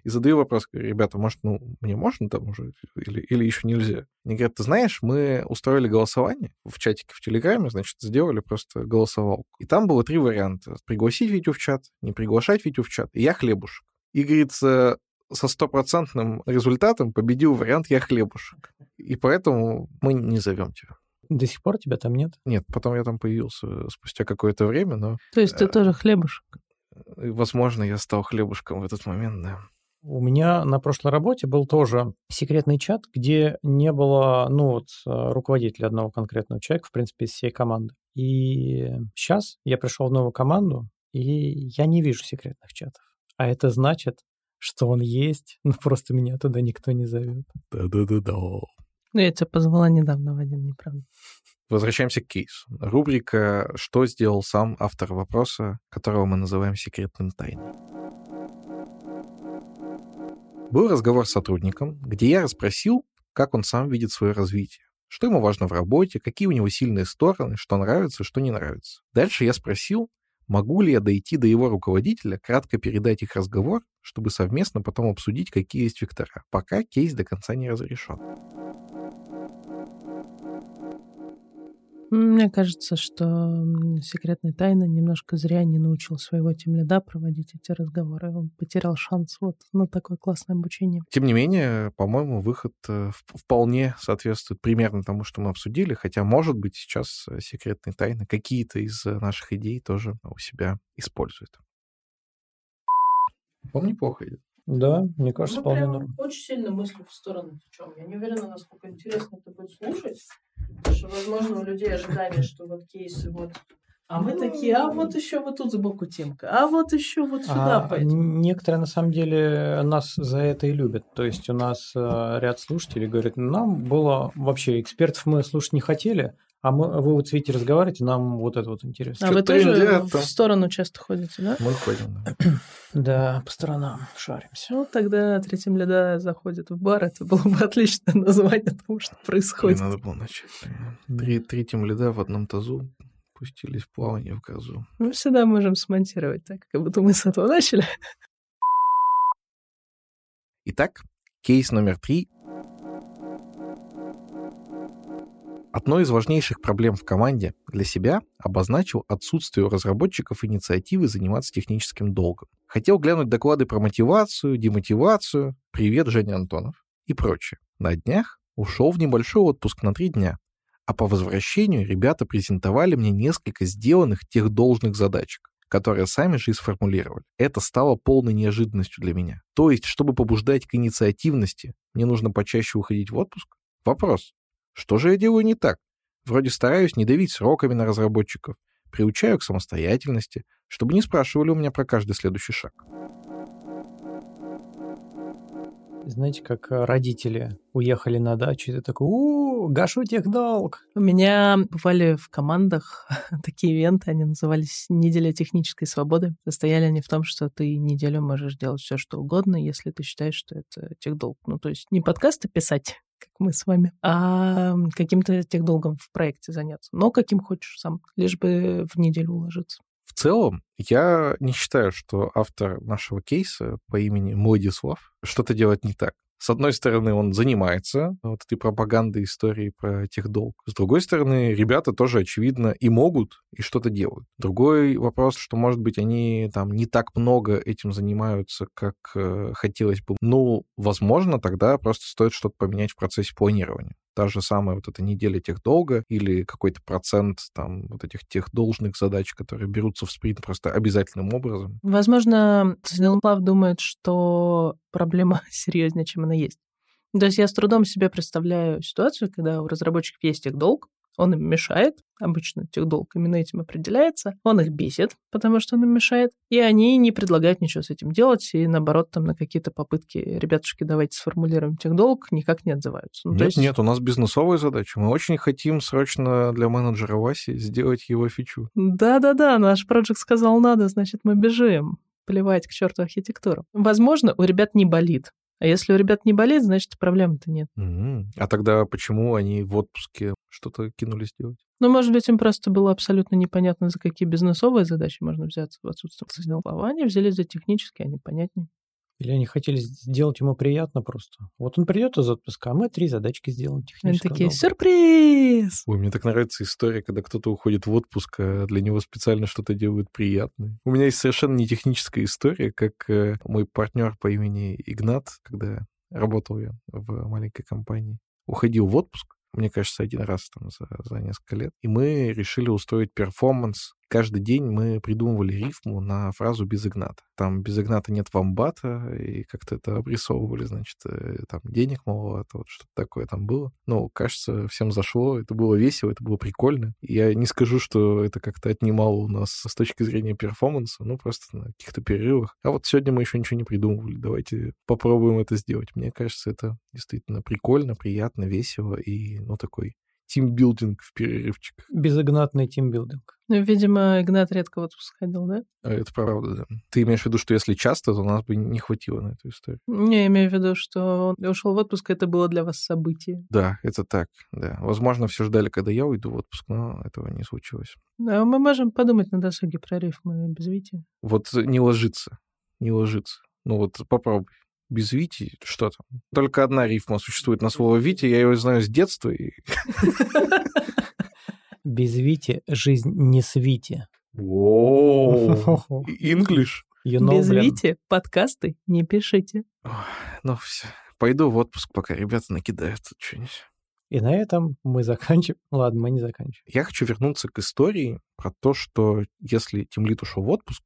И задаю вопрос, говорю, ребята, может, ну, мне можно там уже или, или еще нельзя? Они говорят, ты знаешь, мы устроили голосование в чатике в Телеграме, значит, сделали просто голосовалку. И там было три варианта. Пригласить Витю в чат, не приглашать Витю в чат. И я хлебушек. И, говорится, со стопроцентным результатом победил вариант «я хлебушек». И поэтому мы не зовем тебя. До сих пор тебя там нет? Нет, потом я там появился спустя какое-то время, но... То есть ты э, тоже хлебушек? Возможно, я стал хлебушком в этот момент, да. У меня на прошлой работе был тоже секретный чат, где не было, ну, вот, э, руководителя одного конкретного человека, в принципе, из всей команды. И сейчас я пришел в новую команду, и я не вижу секретных чатов. А это значит, что он есть, но просто меня туда никто не зовет. Да-да-да-да. Ну, я тебя позвала недавно в один, неправда. Возвращаемся к кейсу. Рубрика «Что сделал сам автор вопроса», которого мы называем секретным тайной. Был разговор с сотрудником, где я расспросил, как он сам видит свое развитие, что ему важно в работе, какие у него сильные стороны, что нравится, что не нравится. Дальше я спросил, могу ли я дойти до его руководителя, кратко передать их разговор, чтобы совместно потом обсудить, какие есть вектора, пока кейс до конца не разрешен. Мне кажется, что секретная тайна немножко зря не научил своего темляда проводить эти разговоры. Он потерял шанс вот на такое классное обучение. Тем не менее, по-моему, выход э, вполне соответствует примерно тому, что мы обсудили, хотя, может быть, сейчас э, секретные тайны какие-то из э, наших идей тоже у себя использует. По-моему, неплохо идет. Да, мне кажется, Мы вполне прям норм. очень сильно мысли в сторону течем. Я не уверена, насколько интересно это будет слушать. Потому что, возможно, у людей ожидание, что вот кейсы вот а мы такие, а вот еще вот тут сбоку темка, а вот еще вот сюда А пойдем. некоторые на самом деле нас за это и любят. То есть у нас э, ряд слушателей говорят, нам было вообще экспертов мы слушать не хотели, а мы, вы вот сидите разговариваете, нам вот это вот интересно. А вы тоже в сторону часто ходите, да? Мы ходим, да. Да, по сторонам шаримся. Ну, тогда третьим леда заходит в бар. Это было бы отличное название тому, что происходит. надо было начать. Три, три льда в одном тазу пустились в плавание в грозу. Мы всегда можем смонтировать так, как будто мы с этого начали. Итак, кейс номер три. Одной из важнейших проблем в команде для себя обозначил отсутствие у разработчиков инициативы заниматься техническим долгом. Хотел глянуть доклады про мотивацию, демотивацию, привет, Женя Антонов и прочее. На днях ушел в небольшой отпуск на три дня, а по возвращению ребята презентовали мне несколько сделанных тех должных задачек, которые сами же и сформулировали. Это стало полной неожиданностью для меня. То есть, чтобы побуждать к инициативности, мне нужно почаще уходить в отпуск? Вопрос. Что же я делаю не так? Вроде стараюсь не давить сроками на разработчиков, приучаю к самостоятельности, чтобы не спрашивали у меня про каждый следующий шаг. Знаете, как э, родители уехали на дачу, и ты такой, у гашу техдолг. У меня бывали в командах такие ивенты, они назывались «Неделя технической свободы». Состояли они в том, что ты неделю можешь делать все, что угодно, если ты считаешь, что это техдолг. Ну, то есть не подкасты писать, мы с вами, а каким-то техдолгом в проекте заняться. Но каким хочешь сам, лишь бы в неделю уложиться. В целом, я не считаю, что автор нашего кейса по имени Владислав что-то делает не так. С одной стороны, он занимается вот этой пропагандой истории про техдолг. С другой стороны, ребята тоже, очевидно, и могут, и что-то делают. Другой вопрос, что, может быть, они там не так много этим занимаются, как э, хотелось бы. Ну, возможно, тогда просто стоит что-то поменять в процессе планирования. Та же самая вот эта неделя техдолга или какой-то процент там вот этих тех должных задач, которые берутся в спринт просто обязательным образом. Возможно, Станислав думает, что проблема серьезнее, чем она есть. То есть я с трудом себе представляю ситуацию, когда у разработчиков есть их долг, Он им мешает, обычно техдолг именно этим определяется, он их бесит, потому что он им мешает, и они не предлагают ничего с этим делать, и наоборот, там на какие-то попытки, ребятушки, давайте сформулируем техдолг, никак не отзываются. Ну, нет, есть... нет, у нас бизнесовая задача. Мы очень хотим срочно для менеджера Васи сделать его фичу. Да-да-да, наш проект сказал надо, значит, мы бежим плевать к черту архитектуру. Возможно, у ребят не болит. А если у ребят не болит, значит, проблем-то нет. Mm-hmm. А тогда почему они в отпуске что-то кинулись делать? Ну, может быть, им просто было абсолютно непонятно, за какие бизнесовые задачи можно взяться в отсутствие сознания. Взялись за технические, они понятнее. Или они хотели сделать ему приятно просто. Вот он придет из отпуска, а мы три задачки сделаем технически. Они такие, сюрприз! Ой, мне так нравится история, когда кто-то уходит в отпуск, а для него специально что-то делают приятное. У меня есть совершенно не техническая история, как э, мой партнер по имени Игнат, когда работал я в маленькой компании, уходил в отпуск, мне кажется, один раз там за, за несколько лет. И мы решили устроить перформанс каждый день мы придумывали рифму на фразу «без Игната». Там «без Игната нет вамбата», и как-то это обрисовывали, значит, э, там денег маловато, вот что-то такое там было. Ну, кажется, всем зашло, это было весело, это было прикольно. Я не скажу, что это как-то отнимало у нас с точки зрения перформанса, ну, просто на каких-то перерывах. А вот сегодня мы еще ничего не придумывали, давайте попробуем это сделать. Мне кажется, это действительно прикольно, приятно, весело и, ну, такой тимбилдинг в перерывчиках. Безыгнатный тимбилдинг. Ну, видимо, Игнат редко в отпуск ходил, да? А это правда, да. Ты имеешь в виду, что если часто, то у нас бы не хватило на эту историю? Не, я имею в виду, что он ушел в отпуск, это было для вас событие. Да, это так, да. Возможно, все ждали, когда я уйду в отпуск, но этого не случилось. Да, мы можем подумать на досуге про рифмы без Вити. Вот не ложится, не ложится. Ну вот попробуй без Вити, что там? Только одна рифма существует на слово Вити, я его знаю с детства. И... Без Вити жизнь не с Вити. English. You know, Без блин. Вити подкасты не пишите. Ну все, пойду в отпуск, пока ребята накидают что-нибудь. И на этом мы заканчиваем. Ладно, мы не заканчиваем. Я хочу вернуться к истории про то, что если Тимлит ушел в отпуск,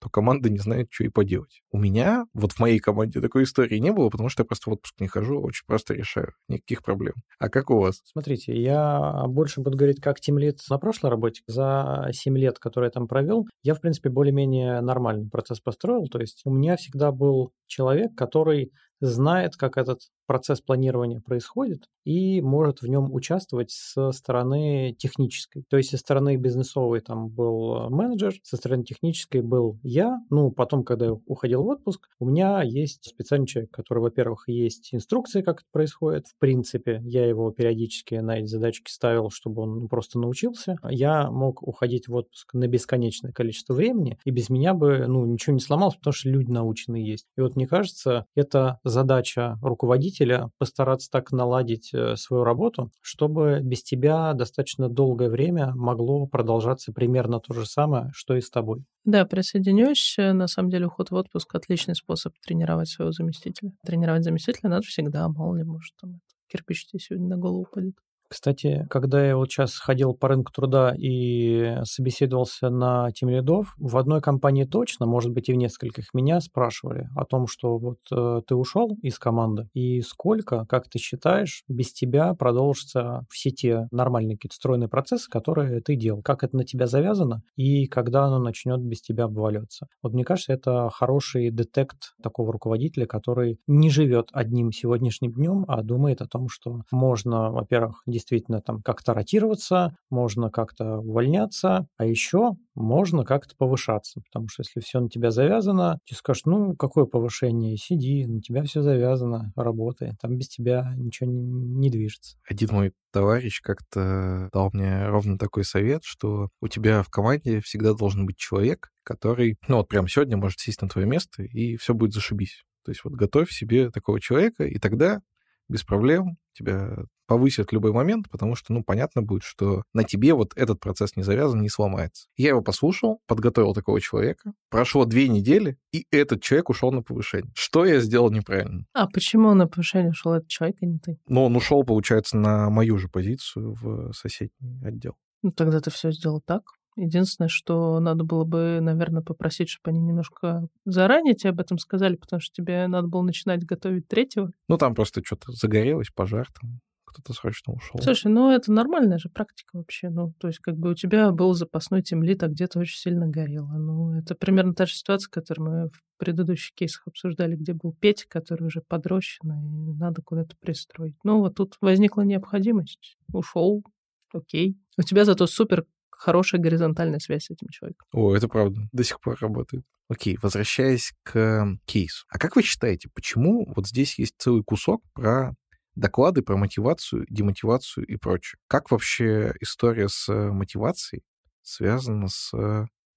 то команда не знает, что и поделать. У меня, вот в моей команде такой истории не было, потому что я просто в отпуск не хожу, очень просто решаю, никаких проблем. А как у вас? Смотрите, я больше буду говорить как тимлит на прошлой работе. За 7 лет, которые я там провел, я, в принципе, более-менее нормальный процесс построил. То есть у меня всегда был человек, который знает, как этот процесс планирования происходит и может в нем участвовать со стороны технической. То есть со стороны бизнесовой там был менеджер, со стороны технической был я. Ну, потом, когда я уходил в отпуск, у меня есть специальный человек, который, во-первых, есть инструкции, как это происходит. В принципе, я его периодически на эти задачки ставил, чтобы он просто научился. Я мог уходить в отпуск на бесконечное количество времени, и без меня бы ну, ничего не сломалось, потому что люди наученные есть. И вот мне кажется, это задача руководителя постараться так наладить э, свою работу, чтобы без тебя достаточно долгое время могло продолжаться примерно то же самое, что и с тобой. Да, присоединюсь. На самом деле уход в отпуск – отличный способ тренировать своего заместителя. Тренировать заместителя надо всегда, мало ли, может, там кирпич тебе сегодня на голову упадет. Кстати, когда я вот сейчас ходил по рынку труда и собеседовался на тем лидов, в одной компании точно, может быть и в нескольких, меня спрашивали о том, что вот э, ты ушел из команды, и сколько, как ты считаешь, без тебя продолжатся все те нормальные какие-то стройные процессы, которые ты делал, как это на тебя завязано, и когда оно начнет без тебя обваливаться. Вот мне кажется, это хороший детект такого руководителя, который не живет одним сегодняшним днем, а думает о том, что можно, во-первых, действительно там как-то ротироваться, можно как-то увольняться, а еще можно как-то повышаться, потому что если все на тебя завязано, ты скажешь, ну, какое повышение, сиди, на тебя все завязано, работай, там без тебя ничего не, не движется. Один мой товарищ как-то дал мне ровно такой совет, что у тебя в команде всегда должен быть человек, который, ну вот прямо сегодня может сесть на твое место, и все будет зашибись. То есть вот готовь себе такого человека, и тогда без проблем тебя повысят в любой момент, потому что, ну, понятно будет, что на тебе вот этот процесс не завязан, не сломается. Я его послушал, подготовил такого человека, прошло две недели, и этот человек ушел на повышение. Что я сделал неправильно? А почему на повышение ушел этот человек, а не ты? Ну, он ушел, получается, на мою же позицию в соседний отдел. Ну, тогда ты все сделал так. Единственное, что надо было бы, наверное, попросить, чтобы они немножко заранее тебе об этом сказали, потому что тебе надо было начинать готовить третьего. Ну, там просто что-то загорелось, пожар там кто-то срочно ушел. Слушай, ну это нормальная же практика вообще. Ну, то есть как бы у тебя был запасной темлит, а где-то очень сильно горело. Ну, это примерно та же ситуация, которую мы в предыдущих кейсах обсуждали, где был Петя, который уже подрощен, и надо куда-то пристроить. Ну, вот тут возникла необходимость. Ушел, окей. У тебя зато супер хорошая горизонтальная связь с этим человеком. О, это правда. До сих пор работает. Окей, возвращаясь к кейсу. А как вы считаете, почему вот здесь есть целый кусок про доклады про мотивацию, демотивацию и прочее? Как вообще история с мотивацией связана с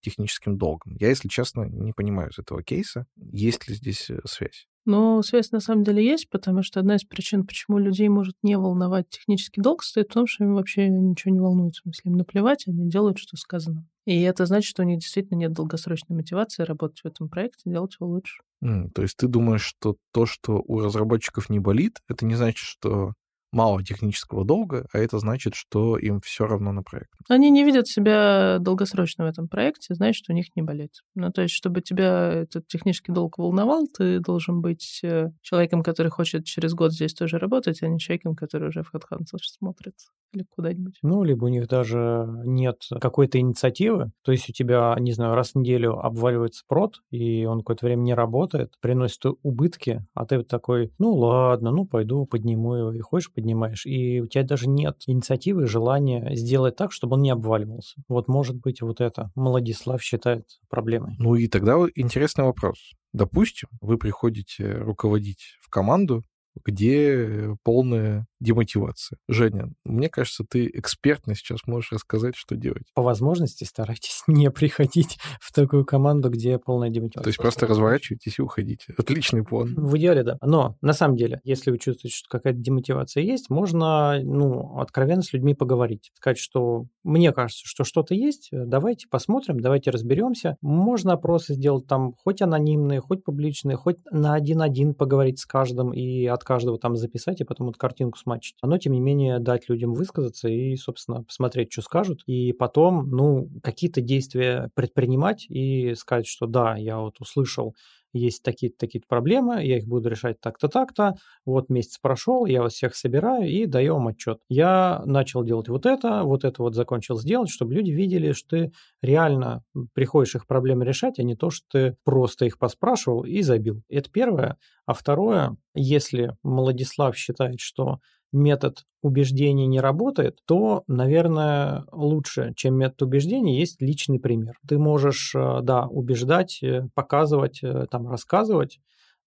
техническим долгом? Я, если честно, не понимаю из этого кейса, есть ли здесь э, связь. Но связь на самом деле есть, потому что одна из причин, почему людей может не волновать технический долг, стоит в том, что им вообще ничего не волнует. В смысле, им наплевать, они делают, что сказано. И это значит, что у них действительно нет долгосрочной мотивации работать в этом проекте, делать его лучше. То есть ты думаешь, что то, что у разработчиков не болит, это не значит, что мало технического долга, а это значит, что им все равно на проект. Они не видят себя долгосрочно в этом проекте, значит, у них не болит. Ну, то есть, чтобы тебя этот технический долг волновал, ты должен быть э, человеком, который хочет через год здесь тоже работать, а не человеком, который уже в HeadHunter смотрит или куда-нибудь. Ну, либо у них даже нет какой-то инициативы, то есть у тебя, не знаю, раз в неделю обваливается прод, и он какое-то время не работает, приносит убытки, а ты такой, ну ладно, ну пойду подниму его, и хочешь поднимаешь, и у тебя даже нет инициативы, желания сделать так, чтобы он не обваливался. Вот может быть вот это Младислав считает проблемой. Ну и тогда интересный вопрос. Допустим, вы приходите руководить в команду, где полная демотивация. Женя, мне кажется, ты экспертно сейчас можешь рассказать, что делать. По возможности старайтесь не приходить в такую команду, где полная демотивация. То есть просто разворачивайтесь и уходите. Отличный план. В идеале, да. Но на самом деле, если вы чувствуете, что какая-то демотивация есть, можно, ну, откровенно с людьми поговорить. Сказать, что мне кажется, что что-то есть, давайте посмотрим, давайте разберемся. Можно опросы сделать там хоть анонимные, хоть публичные, хоть на один-один поговорить с каждым и от каждого там записать, и потом вот картинку смачить. Но, тем не менее, дать людям высказаться и, собственно, посмотреть, что скажут, и потом, ну, какие-то действия предпринимать и сказать, что да, я вот услышал есть такие-то такие проблемы, я их буду решать так-то, так-то. Вот месяц прошел, я вас всех собираю и даю вам отчет. Я начал делать вот это, вот это вот закончил сделать, чтобы люди видели, что ты реально приходишь их проблемы решать, а не то, что ты просто их поспрашивал и забил. Это первое. А второе, если Владислав считает, что метод убеждений не работает, то, наверное, лучше, чем метод убеждений, есть личный пример. Ты можешь, э, да, убеждать, э, показывать, э, там, рассказывать,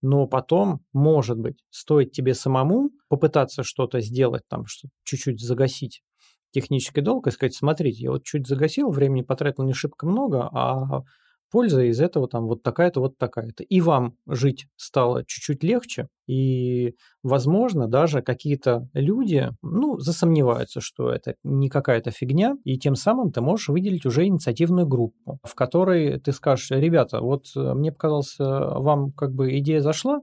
но потом, может быть, стоит тебе самому попытаться что-то сделать, там, чуть-чуть загасить технический долг и сказать, смотрите, я вот чуть загасил, времени потратил не шибко много, а польза из этого там вот такая-то, вот такая-то. И вам жить стало чуть-чуть легче, и, возможно, даже какие-то люди, ну, засомневаются, что это не какая-то фигня, и тем самым ты можешь выделить уже инициативную группу, в которой ты скажешь, ребята, вот э, мне показалось, э, вам как бы идея зашла,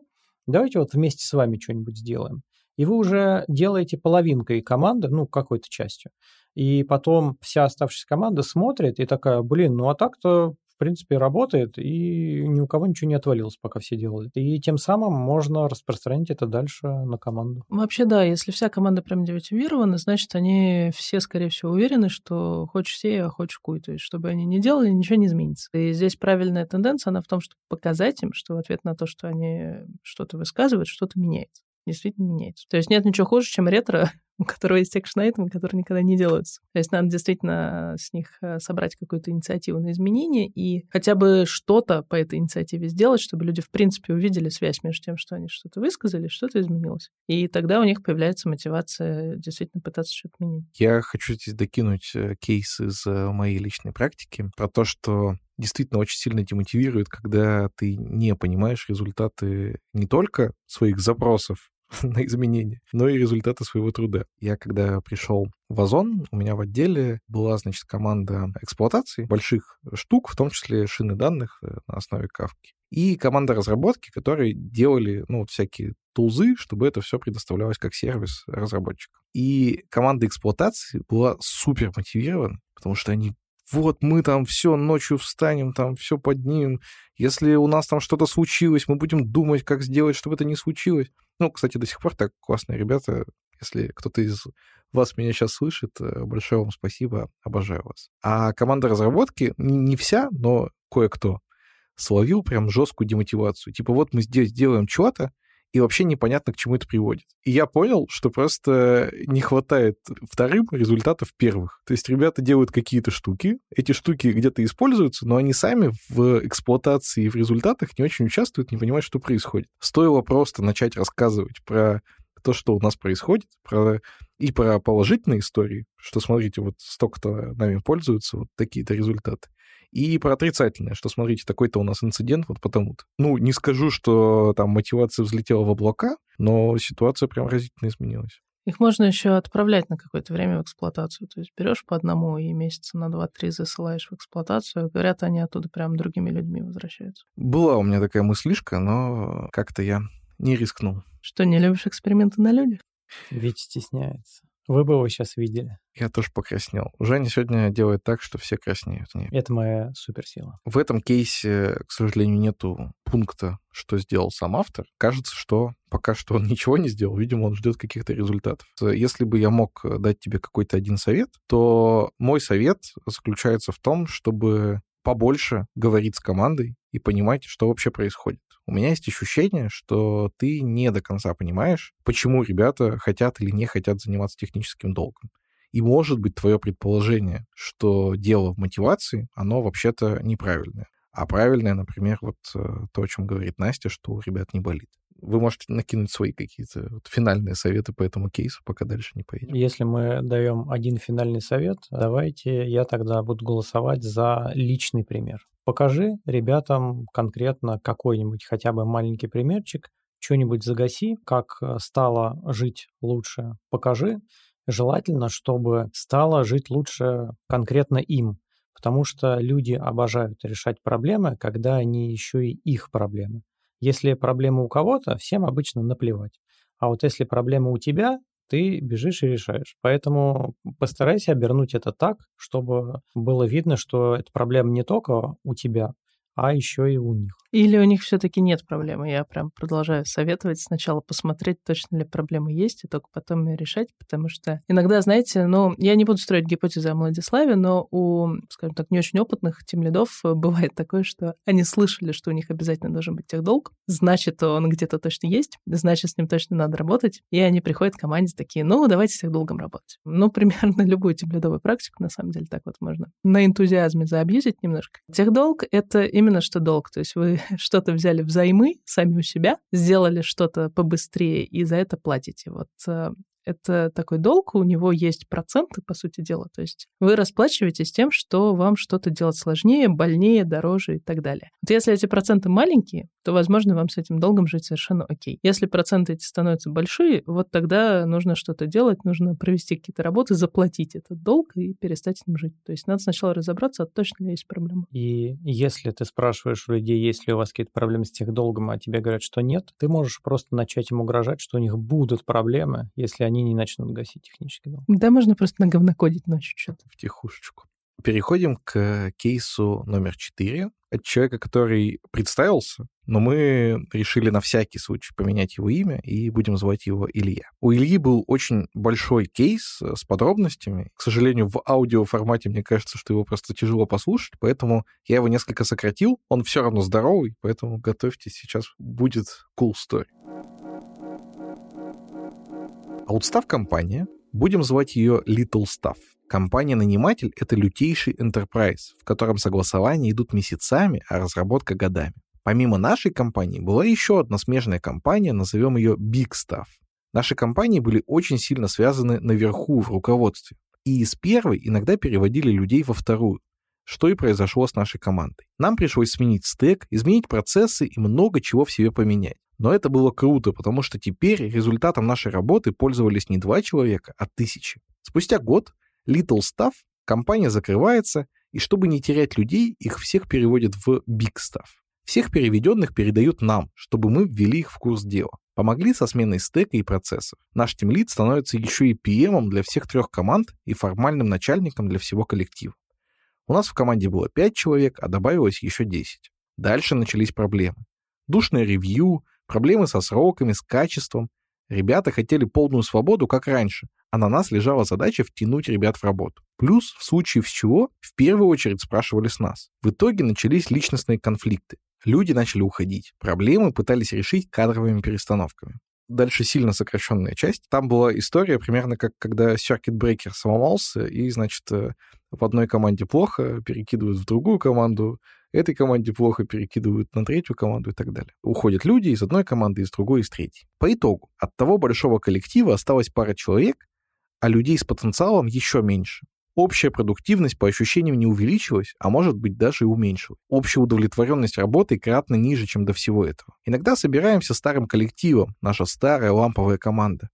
давайте вот вместе с вами что-нибудь сделаем. И вы уже делаете половинкой команды, ну, какой-то частью. И потом вся оставшаяся команда смотрит и такая, блин, ну а так-то в принципе, работает, и ни у кого ничего не отвалилось, пока все делают. И тем самым можно распространить это дальше на команду. Вообще, да, если вся команда прям демотивирована, значит, они все, скорее всего, уверены, что хочешь сей, а хочешь куй. То есть, чтобы они не делали, ничего не изменится. И здесь правильная тенденция, она в том, чтобы показать им, что в ответ на то, что они что-то высказывают, что-то меняется действительно меняется. То есть нет ничего хуже, чем ретро, у которого есть экшн-айтемы, которые никогда не делаются. То есть надо действительно с них э, собрать какую-то инициативу на изменение и хотя бы что-то по этой инициативе сделать, чтобы люди, в принципе, увидели связь между тем, что они что-то высказали, что-то изменилось. И тогда у них появляется мотивация действительно пытаться что-то менять. Я хочу здесь докинуть э, кейс из э, моей личной практики про то, что действительно очень сильно демотивирует, когда ты не понимаешь результаты не только своих запросов на изменения, но и результаты своего труда. Я когда пришел в Озон, у меня в отделе была, значит, команда эксплуатации больших штук, в том числе шины данных э, на основе кавки. И команда разработки, которые делали, ну, вот всякие тулзы, чтобы это все предоставлялось как сервис разработчикам. И команда эксплуатации была супер мотивирована, потому что они вот мы там все ночью встанем, там все поднимем. Если у нас там что-то случилось, мы будем думать, как сделать, чтобы это не случилось. Ну, кстати, до сих пор так классные ребята. Если кто-то из вас меня сейчас слышит, э, большое вам спасибо, обожаю вас. А команда разработки, не вся, но кое-кто, словил прям жесткую демотивацию. Типа вот мы здесь делаем что-то, и вообще непонятно, к чему это приводит. И я понял, что просто не хватает вторым результатов первых. То есть ребята делают какие-то штуки, эти штуки где-то используются, но они сами в эксплуатации и в результатах не очень участвуют, не понимают, что происходит. Стоило просто начать рассказывать про то, что у нас происходит, про, и про положительные истории, что, смотрите, вот столько-то нами пользуются, вот такие-то результаты. И про отрицательное, что, смотрите, такой-то у нас инцидент вот потому-то. Ну, не скажу, что там мотивация взлетела в облака, но ситуация прям разительно изменилась. Их можно еще отправлять на какое-то время в эксплуатацию. То есть берешь по одному и месяца на два-три засылаешь в эксплуатацию. Говорят, они оттуда прям другими людьми возвращаются. Была у меня такая мыслишка, но как-то я не рискнул. Что, не любишь эксперименты на людях? Ведь стесняется. Вы бы его сейчас видели. Я тоже покраснел. Женя сегодня делает так, что все краснеют. Нет. Это моя суперсила. В этом кейсе, к сожалению, нету пункта, что сделал сам автор. Кажется, что пока что он ничего не сделал. Видимо, он ждет каких-то результатов. Если бы я мог дать тебе какой-то один совет, то мой совет заключается в том, чтобы побольше говорить с командой и понимать, что вообще происходит. У меня есть ощущение, что ты не до конца понимаешь, почему ребята хотят или не хотят заниматься техническим долгом. И может быть твое предположение, что дело в мотивации, оно вообще-то неправильное. А правильное, например, вот э, то, о чем говорит Настя, что у ребят не болит. Вы можете накинуть свои какие-то вот финальные советы по этому кейсу, пока дальше не поедем. Если мы даем один финальный совет, давайте я тогда буду голосовать за личный пример. Покажи ребятам конкретно какой-нибудь хотя бы маленький примерчик, что-нибудь загаси, как стало жить лучше, покажи. Желательно, чтобы стало жить лучше конкретно им, потому что люди обожают решать проблемы, когда они еще и их проблемы. Если проблема у кого-то, всем обычно наплевать. А вот если проблема у тебя, ты бежишь и решаешь. Поэтому постарайся обернуть это так, чтобы было видно, что эта проблема не только у тебя, а еще и у них. Или у них все-таки нет проблемы. Я прям продолжаю советовать сначала посмотреть, точно ли проблемы есть, и только потом ее решать, потому что иногда, знаете, ну, я не буду строить гипотезы о Владиславе, но у, скажем так, не очень опытных тем лидов бывает такое, что они слышали, что у них обязательно должен быть техдолг, значит, он где-то точно есть, значит, с ним точно надо работать, и они приходят к команде такие, ну, давайте с техдолгом работать. Ну, примерно любую тем лидовую практику, на самом деле, так вот можно на энтузиазме заобьюзить немножко. Техдолг — это именно что долг, то есть вы что-то взяли взаймы сами у себя, сделали что-то побыстрее и за это платите. Вот э, это такой долг, у него есть проценты, по сути дела. То есть вы расплачиваетесь тем, что вам что-то делать сложнее, больнее, дороже и так далее. Вот если эти проценты маленькие, то, возможно, вам с этим долгом жить совершенно окей. Если проценты эти становятся большие, вот тогда нужно что-то делать, нужно провести какие-то работы, заплатить этот долг и перестать с ним жить. То есть надо сначала разобраться, а точно ли есть проблема. И если ты спрашиваешь у людей, есть ли у вас какие-то проблемы с тех долгом, а тебе говорят, что нет, ты можешь просто начать им угрожать, что у них будут проблемы, если они они не начнут гасить технический долг. Да, можно просто наговнокодить ночью что-то. В тихушечку. Переходим к кейсу номер четыре от человека, который представился, но мы решили на всякий случай поменять его имя и будем звать его Илья. У Ильи был очень большой кейс с подробностями. К сожалению, в аудиоформате мне кажется, что его просто тяжело послушать, поэтому я его несколько сократил. Он все равно здоровый, поэтому готовьтесь, сейчас будет cool story. Аутстав-компания, будем звать ее Little Staff. Компания-наниматель — это лютейший enterprise, в котором согласования идут месяцами, а разработка — годами. Помимо нашей компании была еще одна смежная компания, назовем ее Big Staff. Наши компании были очень сильно связаны наверху, в руководстве. И из первой иногда переводили людей во вторую, что и произошло с нашей командой. Нам пришлось сменить стек, изменить процессы и много чего в себе поменять. Но это было круто, потому что теперь результатом нашей работы пользовались не два человека, а тысячи. Спустя год Little Stuff компания закрывается, и чтобы не терять людей, их всех переводят в Big Stuff. Всех переведенных передают нам, чтобы мы ввели их в курс дела. Помогли со сменой стека и процессов. Наш тимлид становится еще и PM для всех трех команд и формальным начальником для всего коллектива. У нас в команде было 5 человек, а добавилось еще 10. Дальше начались проблемы. Душное ревью, проблемы со сроками, с качеством. Ребята хотели полную свободу, как раньше, а на нас лежала задача втянуть ребят в работу. Плюс, в случае с чего, в первую очередь спрашивали с нас. В итоге начались личностные конфликты. Люди начали уходить. Проблемы пытались решить кадровыми перестановками. Дальше сильно сокращенная часть. Там была история примерно как когда Circuit Breaker сломался, и, значит, э, в одной команде плохо, перекидывают в другую команду, этой команде плохо перекидывают на третью команду и так далее. Уходят люди из одной команды, из другой, из третьей. По итогу, от того большого коллектива осталась пара человек, а людей с потенциалом еще меньше. Общая продуктивность по ощущениям не увеличилась, а может быть даже и уменьшилась. Общая удовлетворенность работы кратно ниже, чем до всего этого. Иногда собираемся старым коллективом, наша старая ламповая команда.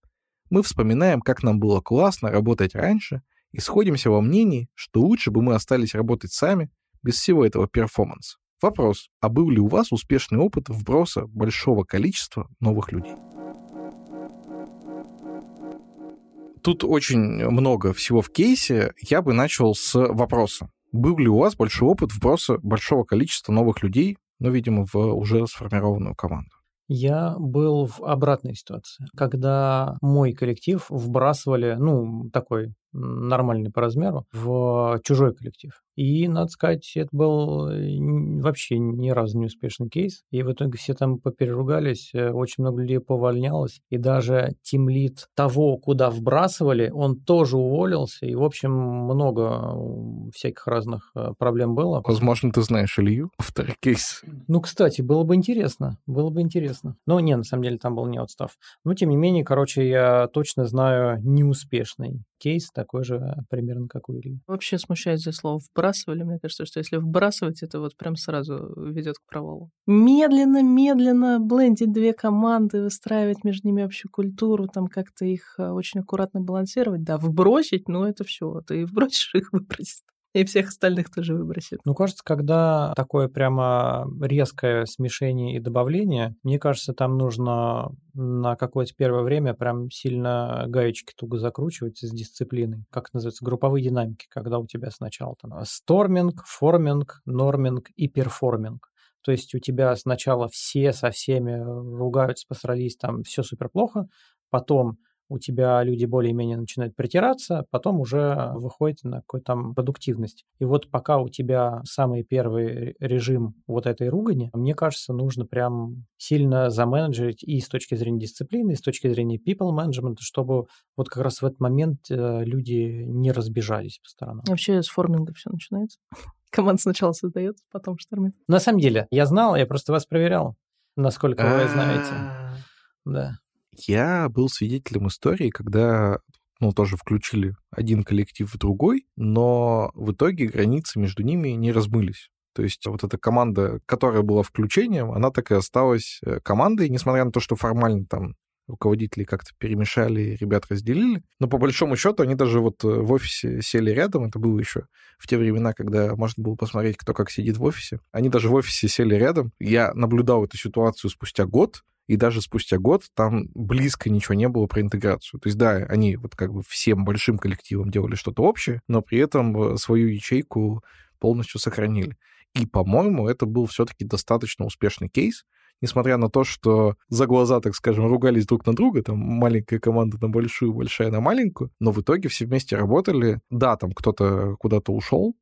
Мы вспоминаем, как нам было классно работать раньше, и сходимся во мнении, что лучше бы мы остались работать сами, без всего этого перформанса. Вопрос, а был ли у вас успешный опыт вброса большого количества новых людей? Тут очень много всего в кейсе. Я бы начал с вопроса. Был ли у вас большой опыт вброса большого количества новых людей, ну, видимо, в уже сформированную команду? Я был в обратной ситуации, когда мой коллектив вбрасывали, ну, такой нормальный по размеру, в чужой коллектив. И, надо сказать, это был э, вообще ни разу не успешный кейс. И в итоге все там попереругались, э, очень много людей повольнялось. И даже тимлит того, куда вбрасывали, он тоже уволился. И, в общем, много всяких разных э, проблем было. Возможно, ты знаешь Илью, второй кейс. Ну, кстати, было бы интересно. Было бы интересно. Но не, на самом деле, там был не отстав. Но, тем не менее, короче, я точно знаю неуспешный кейс, такой же примерно, как у Ильи. Вообще смущает здесь слово «вбрасывали». Мне кажется, что если вбрасывать, это вот прям сразу ведет к провалу. Медленно-медленно блендить две команды, выстраивать между ними общую культуру, там как-то их а, очень аккуратно балансировать. Да, вбросить, ну это все. Ты вбросишь их, выбросить. И всех остальных тоже выбросит. Ну, кажется, когда такое прямо резкое смешение и добавление, мне кажется, там нужно на какое-то первое время прям сильно гаечки туго закручивать с дисциплиной. Как называется? Групповые динамики, когда у тебя сначала там storming, forming, norming и performing. То есть у тебя сначала все со всеми ругаются, посрались, там все супер плохо, потом у тебя люди более-менее начинают притираться, потом уже выходит на какую-то там продуктивность. И вот пока у тебя самый первый режим вот этой ругани, мне кажется, нужно прям сильно заменеджерить и с точки зрения дисциплины, и с точки зрения people management, чтобы вот как раз в этот момент э, люди не разбежались по сторонам. Вообще с форминга все начинается. Команда сначала создается, потом штормит. На самом деле, я знал, я просто вас проверял, насколько вы знаете. Да. Я был свидетелем истории, когда ну, тоже включили один коллектив в другой, но в итоге границы между ними не размылись. То есть вот эта команда, которая была включением, она так и осталась э, командой, несмотря на то, что формально там руководители как-то перемешали, ребят разделили. Но по большому счету они даже вот э, в офисе сели рядом. Это было еще в те времена, когда можно было посмотреть, кто как сидит в офисе. Они даже в офисе сели рядом. Я наблюдал эту ситуацию спустя год, и даже спустя год там близко ничего не было про интеграцию. То есть, да, они вот как бы всем большим коллективом делали что-то общее, но при этом э, свою ячейку полностью сохранили. И, по-моему, это был все-таки достаточно успешный кейс, несмотря на то, что за глаза, так скажем, ругались друг на друга, там маленькая команда на большую, большая на маленькую, но в итоге все вместе работали. Да, там кто-то куда-то ушел,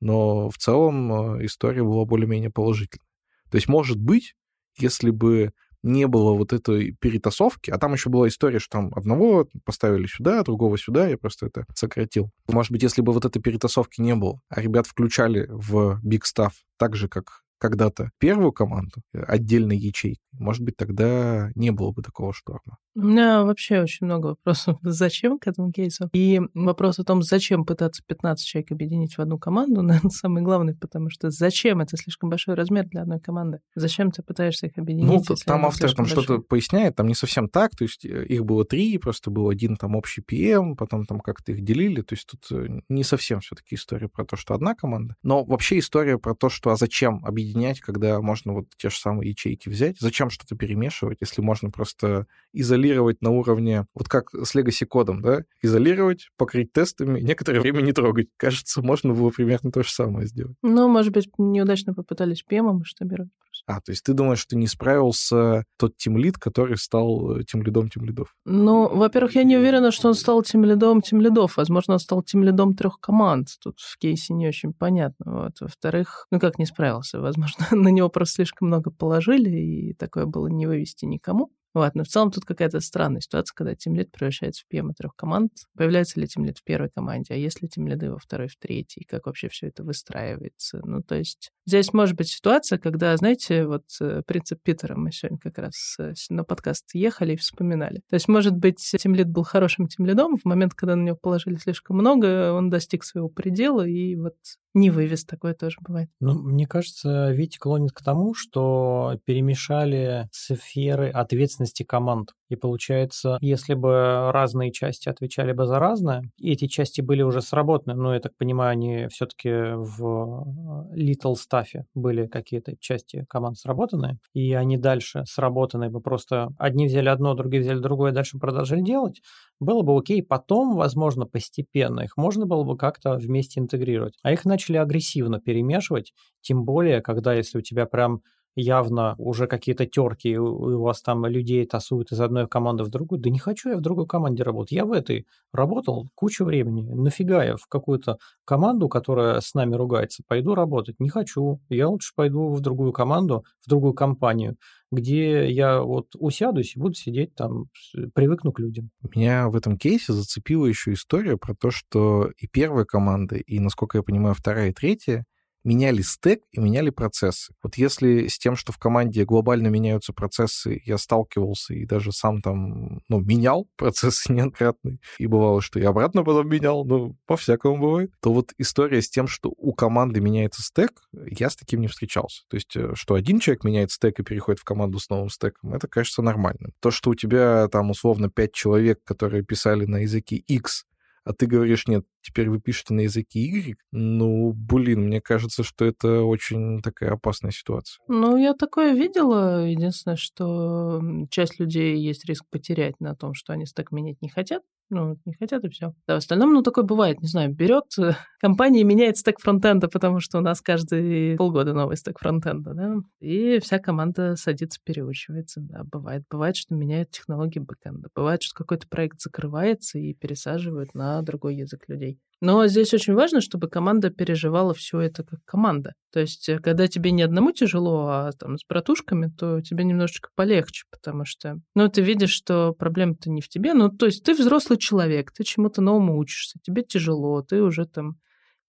но в целом э, история была более-менее положительной. То есть, может быть, если бы не было вот этой перетасовки, а там еще была история, что там одного поставили сюда, другого сюда, я просто это сократил. Может быть, если бы вот этой перетасовки не было, а ребят включали в Big Stuff так же, как когда-то первую команду э, отдельной ячейкой, может быть, тогда не было бы такого шторма. У меня вообще очень много вопросов, зачем к этому кейсу. И вопрос о том, зачем пытаться 15 человек объединить в одну команду, наверное, самый главный, потому что зачем? Это слишком большой размер для одной команды. Зачем ты пытаешься их объединить? Ну, там автор там что-то поясняет, там не совсем так, то есть э, их было три, просто был один там общий PM, потом там как-то их делили, то есть тут э, не совсем все таки история про то, что одна команда, но вообще история про то, что а зачем объединять, когда можно вот те же самые ячейки взять, зачем что-то перемешивать, если можно просто изолировать на уровне, вот как с Legacy кодом, да, изолировать, покрыть тестами, некоторое время не трогать. Кажется, можно было примерно то же самое сделать. Ну, может быть, неудачно попытались PM масштабировать справлюсь. А, то есть ты думаешь, что не справился тот тимлид, который стал тимлидом тимлидов? Ну, во-первых, я не уверена, что он стал тимлидом тимлидов. Возможно, он стал тимлидом трех команд. Тут в кейсе не очень понятно. Вот. Во-вторых, ну как не справился? Возможно, на него просто слишком много положили, и такое было не вывести никому. Вот, но в целом тут какая-то странная ситуация, когда тимлид превращается в ПМ трех команд. Появляется ли тимлид в первой команде, а есть ли тимлиды во второй, в третьей, как вообще все это выстраивается. Ну, то есть здесь может быть ситуация, когда, знаете, вот э, принцип Питера мы сегодня как раз э, на подкаст ехали и вспоминали. То есть, может быть, тимлид был хорошим тимлидом, в момент, когда на него положили слишком много, он достиг своего предела, и вот не вывез, такое тоже бывает. Ну, мне кажется, Витя клонит к тому, что перемешали сферы ответственности команд. И получается, если бы разные части отвечали бы за разное, и эти части были уже сработаны, ну, я так понимаю, они все-таки в Little Stuff были какие-то части команд сработаны, и они дальше сработаны бы просто одни взяли одно, другие взяли другое, дальше продолжили делать, было бы окей. Потом, возможно, постепенно их можно было бы как-то вместе интегрировать. А их начали агрессивно перемешивать, тем более, когда если у тебя прям явно уже какие-то терки, у вас там людей тасуют из одной команды в другую. Да не хочу я в другой команде работать. Я в этой работал кучу времени. Нафига я в какую-то команду, которая с нами ругается, пойду работать? Не хочу. Я лучше пойду в другую команду, в другую компанию, где я вот усядусь и буду сидеть там, привыкну к людям. Меня в этом кейсе зацепила еще история про то, что и первая команда, и, насколько я понимаю, вторая и третья меняли стек и меняли процессы. Вот если с тем, что в команде глобально меняются процессы, я сталкивался и даже сам там, ну, менял процессы неоднократно, и бывало, что я обратно потом менял, ну, по-всякому бывает, то вот история с тем, что у команды меняется стек, я с таким не встречался. То есть, э, что один человек меняет стек и переходит в команду с новым стеком, это кажется нормальным. То, что у тебя там условно пять человек, которые писали на языке X, а ты говоришь, нет, теперь вы пишете на языке Y, ну, блин, мне кажется, что это очень такая опасная ситуация. Ну, я такое видела. Единственное, что часть людей есть риск потерять на том, что они стек менять не хотят. Ну, не хотят и все. Да, в остальном, ну, такое бывает, не знаю, берет э, компания меняет стек фронтенда, потому что у нас каждые полгода новый стек фронтенда, да, и вся команда садится, переучивается, да, бывает. Бывает, что меняют технологии бэкенда. Бывает, что какой-то проект закрывается и пересаживают на другой язык людей. Но здесь очень важно, чтобы команда переживала все это как команда. То есть, э, когда тебе не одному тяжело, а там с братушками, то тебе немножечко полегче, потому что, ну, ты видишь, что проблема-то не в тебе. Ну, то есть, ты взрослый человек, ты чему-то новому учишься, тебе тяжело, ты уже там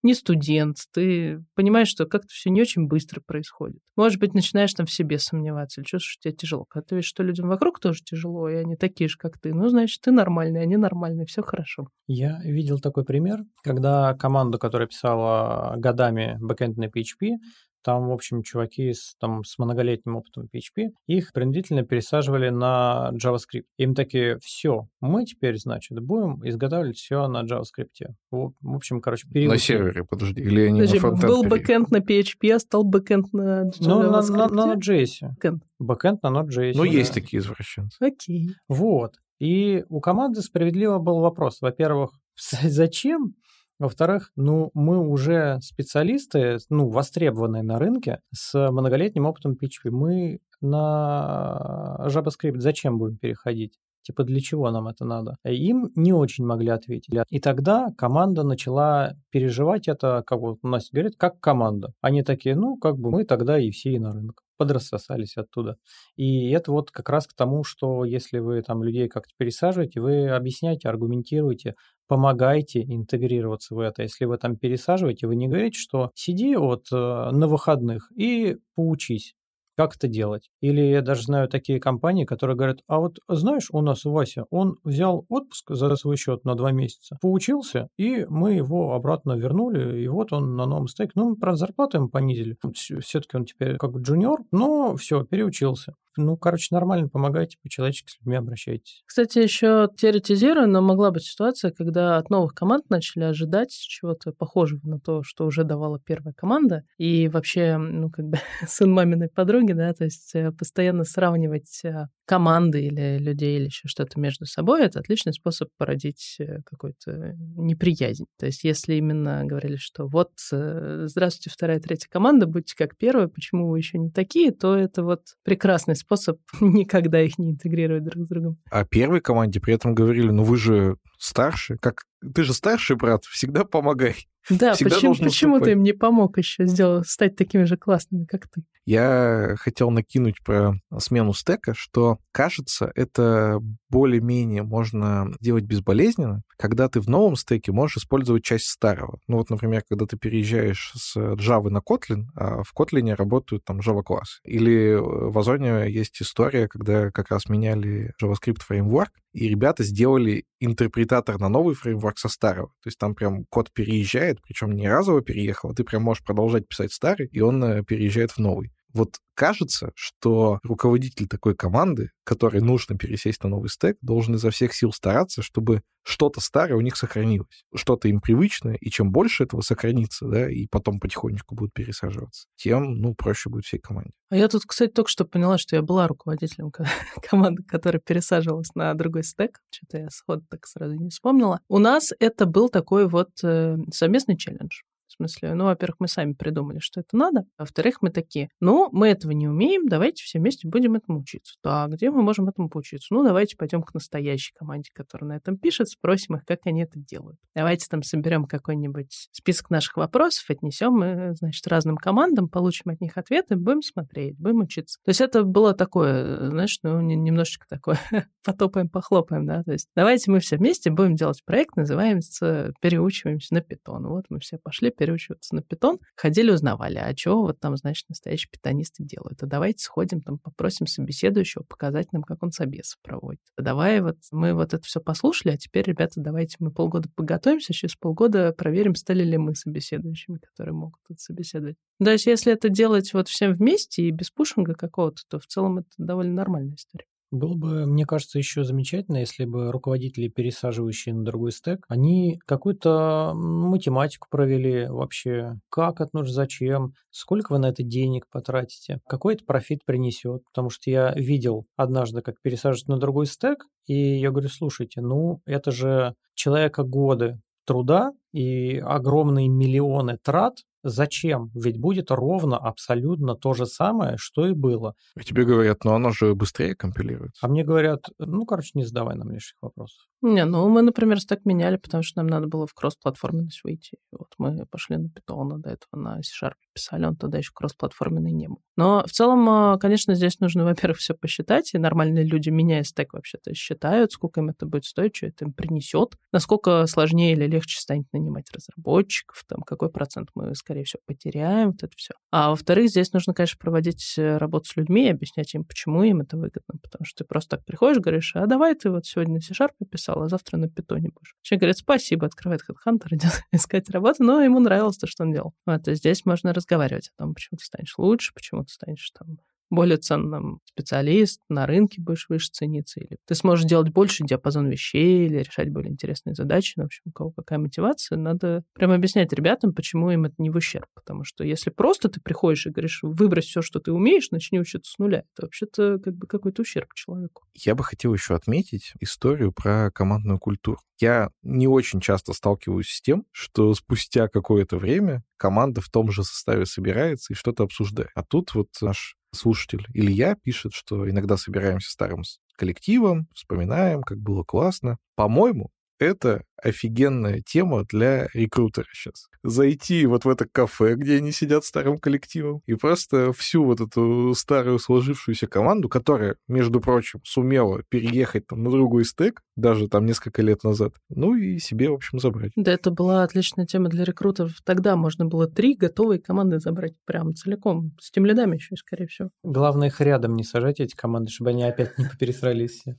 не студент, ты понимаешь, что как-то все не очень быстро происходит. Может быть, начинаешь там в себе сомневаться или чувствуешь, что тебе тяжело. Когда ты видишь, что людям вокруг тоже тяжело, и они такие же, как ты, ну, значит, ты нормальный, они нормальные, все хорошо. Я видел такой пример, когда команда, которая писала годами бэкэнд на PHP, там, в общем, чуваки с, там, с многолетним опытом PHP, их принудительно пересаживали на JavaScript. Им такие, все, мы теперь, значит, будем изготавливать все на JavaScript. В, в общем, короче, период... На сервере, подожди, или они подожди, на фронтенд Был бэкэнд на PHP, а стал бэкэнд на JavaScript? Ну, на, на, на Node.js. Бэкэнд. Бэкэнд на Node.js. Ну, да. есть такие извращенцы. Окей. Вот. И у команды справедливо был вопрос. Во-первых, зачем во-вторых, ну, мы уже специалисты, ну, востребованные на рынке с многолетним опытом PHP. Мы на JavaScript зачем будем переходить? Типа, для чего нам это надо? Им не очень могли ответить. И тогда команда начала переживать это, как вот Настя говорит, как команда. Они такие, ну, как бы мы тогда и все и на рынок подрассосались оттуда. И это вот как раз к тому, что если вы там людей как-то пересаживаете, вы объясняете, аргументируете, помогайте интегрироваться в это. Если вы там пересаживаете, вы не говорите, что сиди вот э, на выходных и поучись как это делать. Или я даже знаю такие компании, которые говорят, а вот знаешь, у нас Вася, он взял отпуск за свой счет на два месяца, поучился, и мы его обратно вернули, и вот он на новом стейке. Ну, мы, правда, зарплату ему понизили. Все-таки он теперь как джуниор, но все, переучился. Ну, короче, нормально помогайте, по-человечески с людьми обращайтесь. Кстати, еще теоретизирую, но могла быть ситуация, когда от новых команд начали ожидать чего-то похожего на то, что уже давала первая команда, и вообще, ну, как бы сын маминой подруги, да, то есть э, постоянно сравнивать э, команды или людей или еще что-то между собой, это отличный способ породить э, какую-то неприязнь. То есть если именно говорили, что вот, э, здравствуйте, вторая, третья команда, будьте как первая, почему вы еще не такие, то это вот прекрасный способ никогда их не интегрировать друг с другом. А первой команде при этом говорили, ну вы же старше, как ты же старший брат, всегда помогай. Да, Всегда почему, почему ты им не помог еще сделать, стать такими же классными, как ты? Я хотел накинуть про смену стека, что, кажется, это более-менее можно делать безболезненно, когда ты в новом стеке можешь использовать часть старого. Ну вот, например, когда ты переезжаешь с Java на Kotlin, а в Kotlin работают там Java классы. Или в Озоне есть история, когда как раз меняли JavaScript фреймворк, и ребята сделали интерпретатор на новый фреймворк со старого. То есть там прям код переезжает, причем не разово переехал, а ты прям можешь продолжать писать старый, и он э, переезжает в новый. Вот кажется, что руководитель такой команды, которой нужно пересесть на новый стек, должен изо всех сил стараться, чтобы что-то старое у них сохранилось, что-то им привычное, и чем больше этого сохранится, да, и потом потихонечку будут пересаживаться, тем, ну, проще будет всей команде. А я тут, кстати, только что поняла, что я была руководителем команды, которая пересаживалась на другой стек. Что-то я сход так сразу не вспомнила. У нас это был такой вот э, совместный челлендж смысле, ну, во-первых, мы сами придумали, что это надо, а во-вторых, мы такие, ну, мы этого не умеем, давайте все вместе будем этому учиться. Да, где мы можем этому поучиться? Ну, давайте пойдем к настоящей команде, которая на этом пишет, спросим их, как они это делают. Давайте там соберем какой-нибудь список наших вопросов, отнесем мы, значит, разным командам, получим от них ответы, будем смотреть, будем учиться. То есть это было такое, знаешь, ну, немножечко такое, потопаем, похлопаем, да, то есть давайте мы все вместе будем делать проект, называется «Переучиваемся на питон». Вот мы все пошли, переучиваться на питон, ходили, узнавали, а что вот там, значит, настоящие питонисты делают. А давайте сходим, там, попросим собеседующего показать нам, как он собес проводит. А давай вот мы вот это все послушали, а теперь, ребята, давайте мы полгода подготовимся, через полгода проверим, стали ли мы собеседующими, которые могут тут собеседовать. То есть если это делать вот всем вместе и без пушинга какого-то, то в целом это довольно нормальная история. Было бы, мне кажется, еще замечательно, если бы руководители, пересаживающие на другой стек, они какую-то математику провели вообще, как это нужно, зачем, сколько вы на это денег потратите, какой это профит принесет. Потому что я видел однажды, как пересаживают на другой стек, и я говорю, слушайте, ну это же человека годы труда и огромные миллионы трат Зачем? Ведь будет ровно абсолютно то же самое, что и было. А тебе говорят, но оно же быстрее компилируется. А мне говорят, ну, короче, не задавай нам лишних вопросов. Не, ну мы, например, стек меняли, потому что нам надо было в кросс-платформенность выйти. Вот мы пошли на Python, а до этого на C-Sharp писали, он тогда еще кросс-платформенный не был. Но в целом, а, конечно, здесь нужно, во-первых, все посчитать, и нормальные люди, меняя стек, вообще-то считают, сколько им это будет стоить, что это им принесет, насколько сложнее или легче станет нанимать разработчиков, там, какой процент мы, скорее всего, потеряем, вот это все. А во-вторых, здесь нужно, конечно, проводить э, работу с людьми объяснять им, почему им это выгодно, потому что ты просто так приходишь, говоришь, а давай ты вот сегодня на C-Sharp писал, написал, а завтра на питоне будешь. Человек говорит, спасибо, открывает HeadHunter, идет искать работу, но ему нравилось то, что он делал. Вот, и здесь можно разговаривать о том, почему ты станешь лучше, почему ты станешь там более ценным специалист, на рынке будешь выше цениться, или ты сможешь делать больше диапазон вещей, или решать более интересные задачи. Ну, в общем, у кого какая мотивация, надо прямо объяснять ребятам, почему им это не в ущерб. Потому что если просто ты приходишь и говоришь, выбрось все, что ты умеешь, начни учиться с нуля, это вообще-то как бы какой-то ущерб человеку. Я бы хотел еще отметить историю про командную культуру. Я не очень часто сталкиваюсь с тем, что спустя какое-то время команда в том же составе собирается и что-то обсуждает. А тут вот наш слушатель Илья пишет, что иногда собираемся старым коллективом, вспоминаем, как было классно. По-моему, это офигенная тема для рекрутера сейчас. Зайти вот в это кафе, где они сидят старым коллективом, и просто всю вот эту старую сложившуюся команду, которая, между прочим, сумела переехать там на другой стек, даже там несколько лет назад, ну и себе, в общем, забрать. Да, это была отличная тема для рекрутеров. Тогда можно было три готовые команды забрать прям целиком, с тем лидами еще, скорее всего. Главное их рядом не сажать, эти команды, чтобы они опять не пересрались все.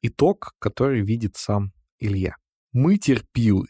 Итог, который видит сам Илья. Мы терпилы.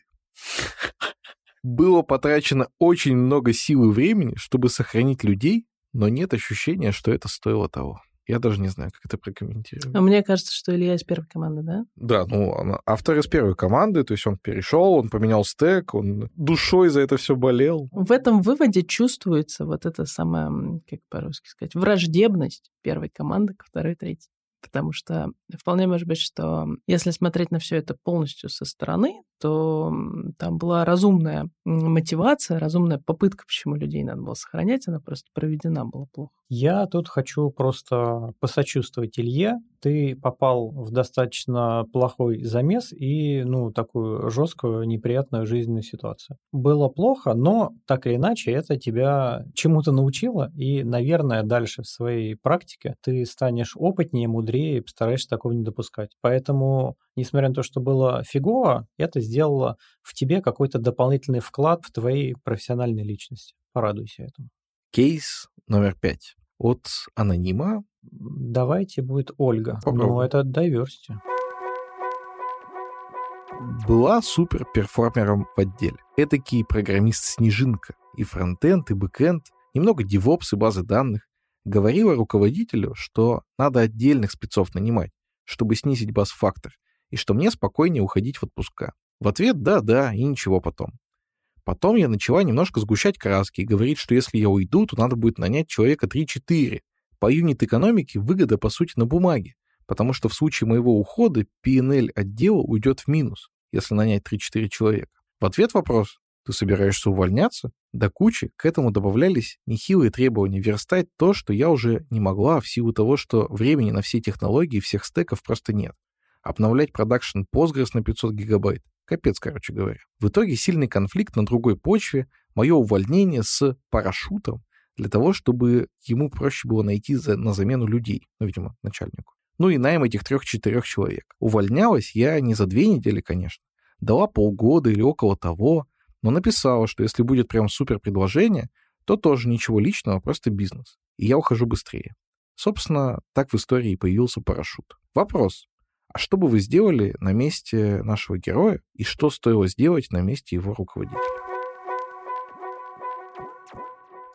Было потрачено очень много сил и времени, чтобы сохранить людей, но нет ощущения, что это стоило того. Я даже не знаю, как это прокомментировать. А мне кажется, что Илья из первой команды, да? Да, ну, автор из первой команды, то есть он перешел, он поменял стек, он душой за это все болел. В этом выводе чувствуется вот эта самая, как по-русски сказать, враждебность первой команды к второй, третьей. Потому что вполне может быть, что если смотреть на все это полностью со стороны, то там была разумная мотивация, разумная попытка, почему людей надо было сохранять, она просто проведена была плохо. Я тут хочу просто посочувствовать Илье. Ты попал в достаточно плохой замес и, ну, такую жесткую, неприятную жизненную ситуацию. Было плохо, но так или иначе это тебя чему-то научило, и, наверное, дальше в своей практике ты станешь опытнее, мудрее и постараешься такого не допускать. Поэтому, несмотря на то, что было фигово, это сделало в тебе какой-то дополнительный вклад в твоей профессиональной личности. Порадуйся этому. Кейс номер пять от анонима. Давайте будет Ольга. Ну, это diversity. Была супер перформером в отделе. Эдакий программист-снежинка. И фронтенд, и бэкенд, немного девопс и базы данных. Говорила руководителю, что надо отдельных спецов нанимать, чтобы снизить bus-фактор, и что мне спокойнее уходить в отпуска. В ответ «да-да» и ничего потом. Потом я начала немножко сгущать краски и говорить, что если я уйду, то надо будет нанять человека 3-4. По юнит-экономике выгода, по сути, на бумаге, потому что в случае моего ухода P&L отдела уйдет в минус, если нанять 3-4 человека. В ответ вопрос «Ты собираешься увольняться?» До кучи к этому добавлялись нехилые требования верстать то, что я уже не могла в силу того, что времени на все технологии всех стеков просто нет. Обновлять продакшн Postgres на 500 гигабайт. Капец, короче говоря. В итоге сильный конфликт на другой почве, мое увольнение с парашютом для того, чтобы ему проще было найти за, на замену людей, ну, видимо, начальнику. Ну и найм этих трех-четырех человек. Увольнялась я не за две недели, конечно. Дала полгода или около того, но написала, что если будет прям супер предложение, то тоже ничего личного, просто бизнес. И я ухожу быстрее. Собственно, так в истории и появился парашют. Вопрос. А что бы вы сделали на месте нашего героя и что стоило сделать на месте его руководителя?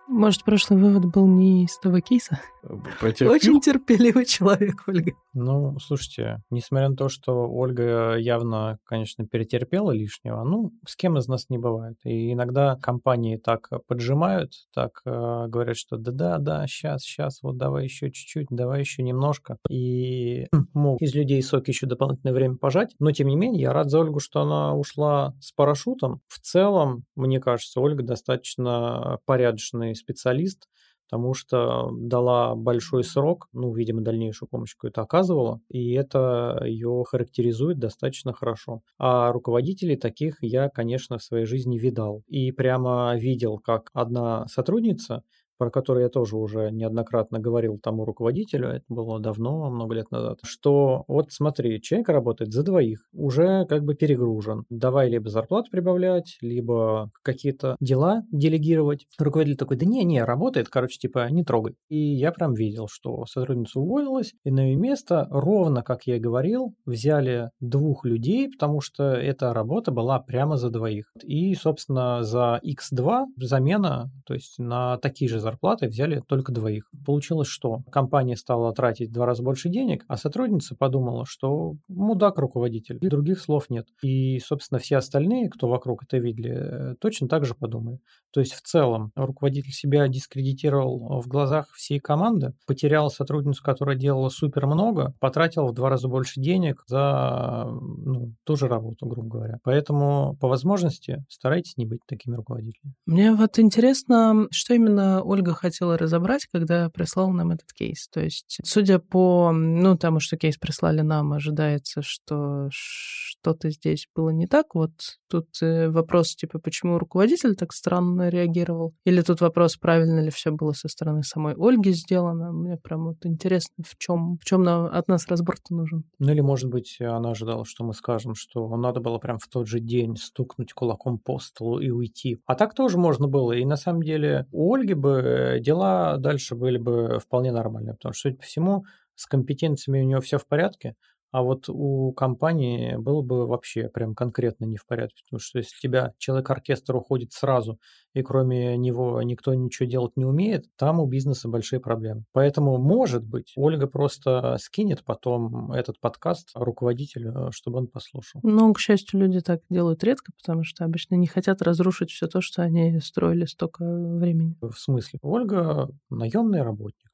Может, прошлый вывод был не из того кейса? Протерпел? Очень терпеливый человек, Ольга. Ну, слушайте, несмотря на то, что Ольга явно, конечно, перетерпела лишнего, ну, с кем из нас не бывает. И иногда компании так поджимают, так э, говорят, что да-да-да, сейчас, сейчас, вот давай еще чуть-чуть, давай еще немножко. И мог из людей соки еще дополнительное время пожать. Но, тем не менее, я рад за Ольгу, что она ушла с парашютом. В целом, мне кажется, Ольга достаточно порядочный специалист, потому что дала большой срок, ну, видимо, дальнейшую помощь какую-то оказывала, и это ее характеризует достаточно хорошо. А руководителей таких я, конечно, в своей жизни видал. И прямо видел, как одна сотрудница про который я тоже уже неоднократно говорил тому руководителю, это было давно, много лет назад, что вот смотри, человек работает за двоих, уже как бы перегружен. Давай либо зарплату прибавлять, либо какие-то дела делегировать. Руководитель такой, да не-не, работает, короче, типа, не трогай. И я прям видел, что сотрудница уволилась, и на ее место, ровно как я и говорил, взяли двух людей, потому что эта работа была прямо за двоих. И, собственно, за X2 замена, то есть на такие же зарплаты взяли только двоих. Получилось, что компания стала тратить в два раза больше денег, а сотрудница подумала, что мудак руководитель, и других слов нет. И, собственно, все остальные, кто вокруг это видели, э, точно так же подумали. То есть в целом руководитель себя дискредитировал в глазах всей команды, потерял сотрудницу, которая делала супер много, потратил в два раза больше денег за ну, ту же работу, грубо говоря. Поэтому по возможности старайтесь не быть такими руководителями. Мне вот интересно, что именно Ольга хотела разобрать, когда прислала нам этот кейс. То есть, судя по, ну, тому, что кейс прислали нам, ожидается, что что-то здесь было не так. Вот тут э, вопрос, типа, почему руководитель так странно реагировал? Или тут вопрос, правильно ли все было со стороны самой Ольги сделано? Мне прям вот интересно, в чем, в чем нам, от нас разбор-то нужен. Ну или, может быть, она ожидала, что мы скажем, что надо было прям в тот же день стукнуть кулаком по столу и уйти. А так тоже можно было. И на самом деле у Ольги бы э, дела дальше были бы вполне нормальные, потому что, судя по всему, с компетенциями у нее все в порядке, а вот у компании было бы вообще прям конкретно не в порядке, потому что если у тебя человек-оркестр уходит сразу, и кроме него никто ничего делать не умеет, там у бизнеса большие проблемы. Поэтому, может быть, Ольга просто скинет потом этот подкаст руководителю, чтобы он послушал. Ну, к счастью, люди так делают редко, потому что обычно не хотят разрушить все то, что они строили столько времени. В смысле? Ольга наемный работник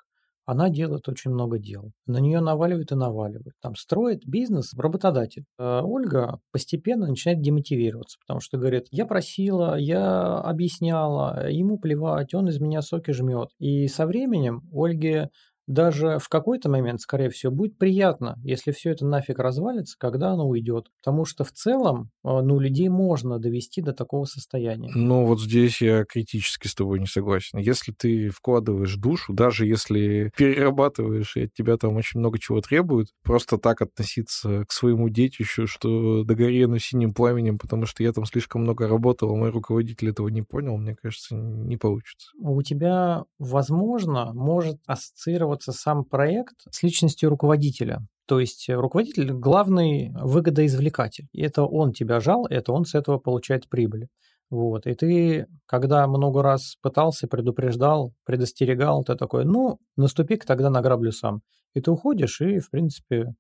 она делает очень много дел. На нее наваливают и наваливают. Там строит бизнес работодатель. А Ольга постепенно начинает демотивироваться, потому что говорит, я просила, я объясняла, ему плевать, он из меня соки жмет. И со временем Ольге даже в какой-то момент, скорее всего, будет приятно, если все это нафиг развалится, когда оно уйдет. Потому что в целом, а, ну, людей можно довести до такого состояния. Ну, вот здесь я критически с тобой не согласен. Если ты вкладываешь душу, даже если перерабатываешь, и от тебя там очень много чего требуют, просто так относиться к своему детищу, что догори оно синим пламенем, потому что я там слишком много работал, а мой руководитель этого не понял, мне кажется, не получится. У тебя, возможно, может ассоциироваться ассоциироваться сам проект с личностью руководителя. То есть руководитель – главный выгодоизвлекатель. И это он тебя жал, это он с этого получает прибыль. Вот. И ты, когда много раз пытался, предупреждал, предостерегал, ты такой, ну, наступи-ка тогда на граблю сам. И ты уходишь, и, в принципе,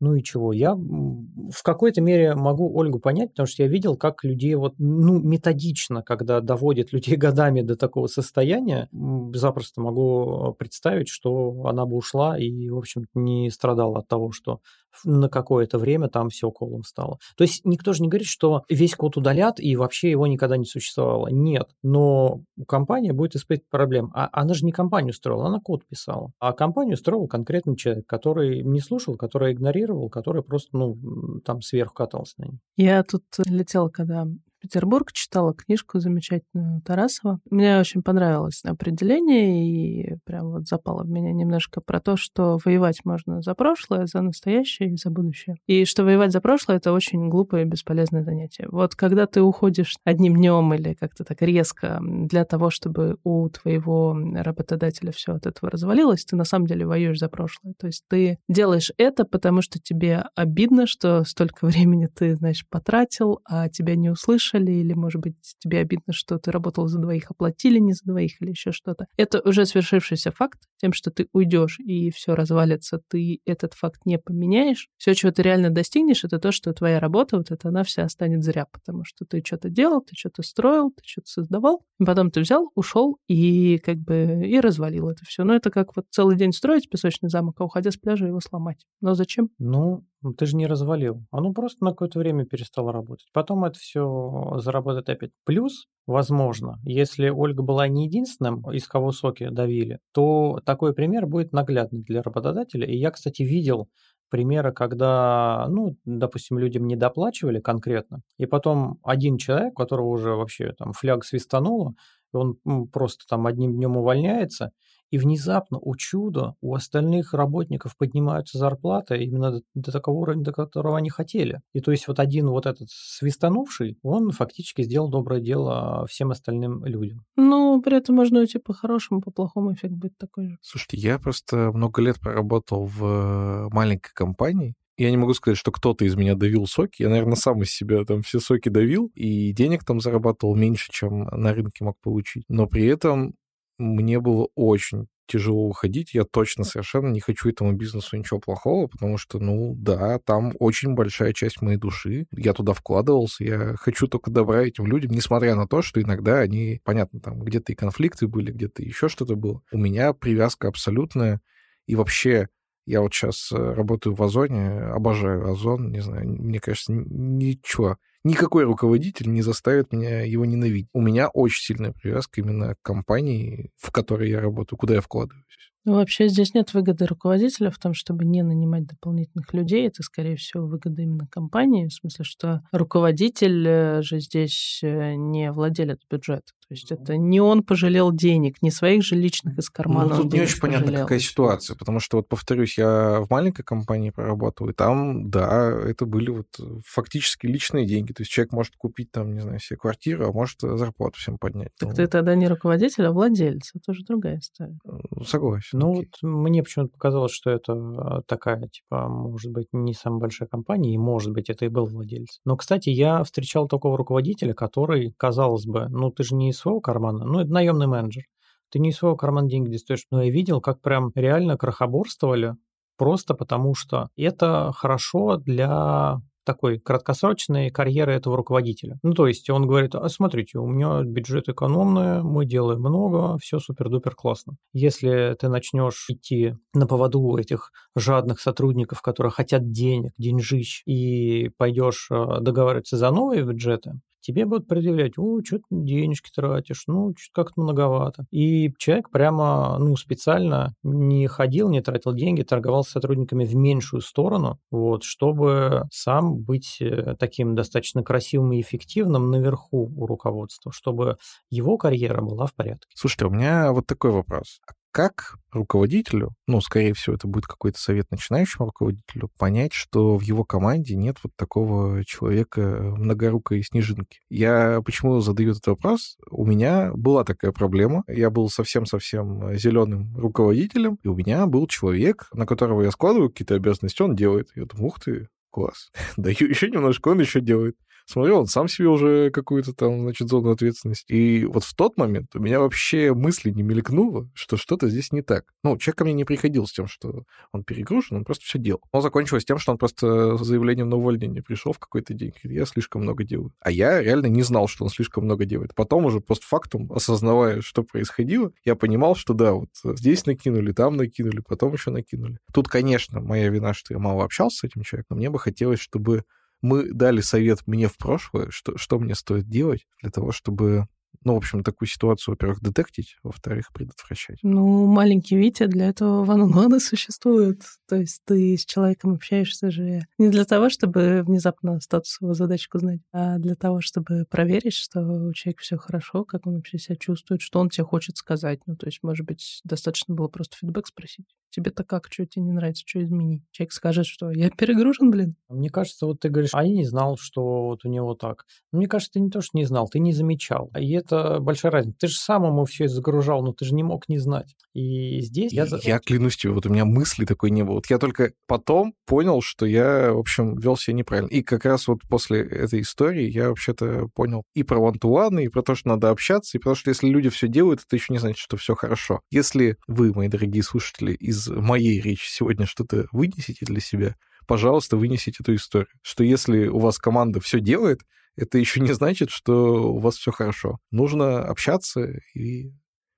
ну и чего? Я в какой-то мере могу Ольгу понять, потому что я видел, как людей вот, ну, методично, когда доводят людей годами до такого состояния, запросто могу представить, что она бы ушла и, в общем не страдала от того, что на какое-то время там все колом стало. То есть никто же не говорит, что весь код удалят и вообще его никогда не существовало. Нет, но компания будет испытывать проблем. А она же не компанию строила, она код писала. А компанию строил конкретный человек, который не слушал, который игнорировал, который просто, ну, там сверху катался на ней. Я тут летела, когда Петербург, читала книжку замечательную Тарасова. Мне очень понравилось определение и прям вот запало в меня немножко про то, что воевать можно за прошлое, за настоящее и за будущее. И что воевать за прошлое — это очень глупое и бесполезное занятие. Вот когда ты уходишь одним днем или как-то так резко для того, чтобы у твоего работодателя все от этого развалилось, ты на самом деле воюешь за прошлое. То есть ты делаешь это, потому что тебе обидно, что столько времени ты, знаешь, потратил, а тебя не услышали, услышали, или, может быть, тебе обидно, что ты работал за двоих, оплатили не за двоих, или еще что-то. Это уже свершившийся факт, тем, что ты уйдешь и все развалится, ты этот факт не поменяешь. Все, чего ты реально достигнешь, это то, что твоя работа, вот это она вся останет зря, потому что ты что-то делал, ты что-то строил, ты что-то создавал, потом ты взял, ушел и как бы и развалил это все. Но это как вот целый день строить песочный замок, а уходя с пляжа его сломать. Но зачем? Ну, ну, ты же не развалил. Оно просто на какое-то время перестало работать. Потом это все заработает опять. Плюс, возможно, если Ольга была не единственным, из кого соки давили, то такой пример будет наглядный для работодателя. И я, кстати, видел примеры, когда, ну, допустим, людям не доплачивали конкретно, и потом один человек, которого уже вообще там фляг свистануло, он просто там одним днем увольняется, и внезапно, у чуда, у остальных работников поднимаются зарплаты именно до такого уровня, до которого они хотели. И то есть вот один вот этот свистанувший, он фактически сделал доброе дело всем остальным людям. Ну, при этом можно уйти по-хорошему, по-плохому эффект будет такой же. Слушайте, я просто много лет проработал в маленькой компании, я не могу сказать, что кто-то из меня давил соки. Я, наверное, сам из себя там все соки давил, и денег там зарабатывал меньше, чем на рынке мог получить. Но при этом мне было очень тяжело уходить. Я точно совершенно не хочу этому бизнесу ничего плохого, потому что, ну, да, там очень большая часть моей души. Я туда вкладывался, я хочу только добра этим людям, несмотря на то, что иногда они, понятно, там где-то и конфликты были, где-то еще что-то было. У меня привязка абсолютная. И вообще, я вот сейчас э, работаю в Озоне, обожаю Озон, не знаю, мне кажется, ничего никакой руководитель не заставит меня его ненавидеть. У меня очень сильная привязка именно к компании, в которой я работаю, куда я вкладываюсь. Ну, вообще здесь нет выгоды руководителя в том, чтобы не нанимать дополнительных людей. Это, скорее всего, выгода именно компании. В смысле, что руководитель э, же здесь э, не владелец бюджета. То есть это не он пожалел денег, не своих же личных из кармана. Ну, тут не очень понятно, пожалел. какая ситуация, потому что, вот повторюсь, я в маленькой компании проработал, и там, да, это были вот фактически личные деньги. То есть человек может купить там, не знаю, себе квартиру, а может зарплату всем поднять. Так ну, ты тогда не руководитель, а владелец. Это уже другая история. Согласен. Ну, вот мне почему-то показалось, что это такая, типа, может быть, не самая большая компания, и, может быть, это и был владелец. Но, кстати, я встречал такого руководителя, который, казалось бы, ну, ты же не из своего кармана, ну, это наемный менеджер. Ты не из своего кармана деньги достаешь. Но я видел, как прям реально крохоборствовали, просто потому что это хорошо для такой краткосрочной карьеры этого руководителя. Ну, то есть он говорит, а смотрите, у меня бюджет экономный, мы делаем много, все супер-дупер классно. Если ты начнешь идти на поводу этих жадных сотрудников, которые хотят денег, деньжищ, и пойдешь э, договариваться за новые бюджеты, тебе будут предъявлять, о, что ты денежки тратишь, ну, что-то как-то многовато. И человек прямо, ну, специально не ходил, не тратил деньги, торговал с сотрудниками в меньшую сторону, вот, чтобы сам быть э, таким достаточно красивым и эффективным наверху у руководства, чтобы его карьера была в порядке. Слушайте, у меня вот такой вопрос. Как руководителю, ну, скорее всего, это будет какой-то совет начинающему руководителю, понять, что в его команде нет вот такого человека многорукой снежинки? Я почему задаю этот вопрос? У меня была такая проблема. Я был совсем-совсем зеленым руководителем, и у меня был человек, на которого я складываю какие-то обязанности, он делает. Я думаю, ух ты, класс. Даю еще немножко, он еще делает смотрю, он сам себе уже какую-то там, значит, зону ответственности. И вот в тот момент у меня вообще мысли не мелькнуло, что что-то здесь не так. Ну, человек ко мне не приходил с тем, что он перегружен, он просто все делал. Но закончилось тем, что он просто с заявлением на увольнение пришел в какой-то день, говорит, я слишком много делаю. А я реально не знал, что он слишком много делает. Потом уже постфактум, осознавая, что происходило, я понимал, что да, вот здесь накинули, там накинули, потом еще накинули. Тут, конечно, моя вина, что я мало общался с этим человеком, но мне бы хотелось, чтобы мы дали совет мне в прошлое, что, что мне стоит делать для того, чтобы ну, в общем, такую ситуацию, во-первых, детектить, во-вторых, предотвращать. Ну, маленький Витя для этого ван существует. То есть ты с человеком общаешься же не для того, чтобы внезапно статус его задачку знать, а для того, чтобы проверить, что у человека все хорошо, как он вообще себя чувствует, что он тебе хочет сказать. Ну, то есть, может быть, достаточно было просто фидбэк спросить. Тебе-то как? Что тебе не нравится? Что изменить? Человек скажет, что я перегружен, блин. Мне кажется, вот ты говоришь, а я не знал, что вот у него так. Мне кажется, ты не то, что не знал, ты не замечал. И это это большая разница. Ты же сам ему все это загружал, но ты же не мог не знать. И здесь я... Я клянусь тебе, вот у меня мысли такой не было. Вот я только потом понял, что я, в общем, вел себя неправильно. И как раз вот после этой истории я вообще-то понял и про one-to-one, и про то, что надо общаться, и про то, что если люди все делают, это еще не значит, что все хорошо. Если вы, мои дорогие слушатели, из моей речи сегодня что-то вынесете для себя, пожалуйста, вынесите эту историю. Что если у вас команда все делает, это еще не значит, что у вас все хорошо. Нужно общаться и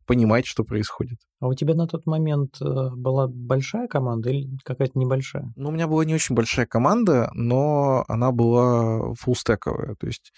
понимать, что происходит. А у тебя на тот момент э, была большая команда или какая-то небольшая? Ну, у меня была не очень большая команда, но она была фулстековая. То есть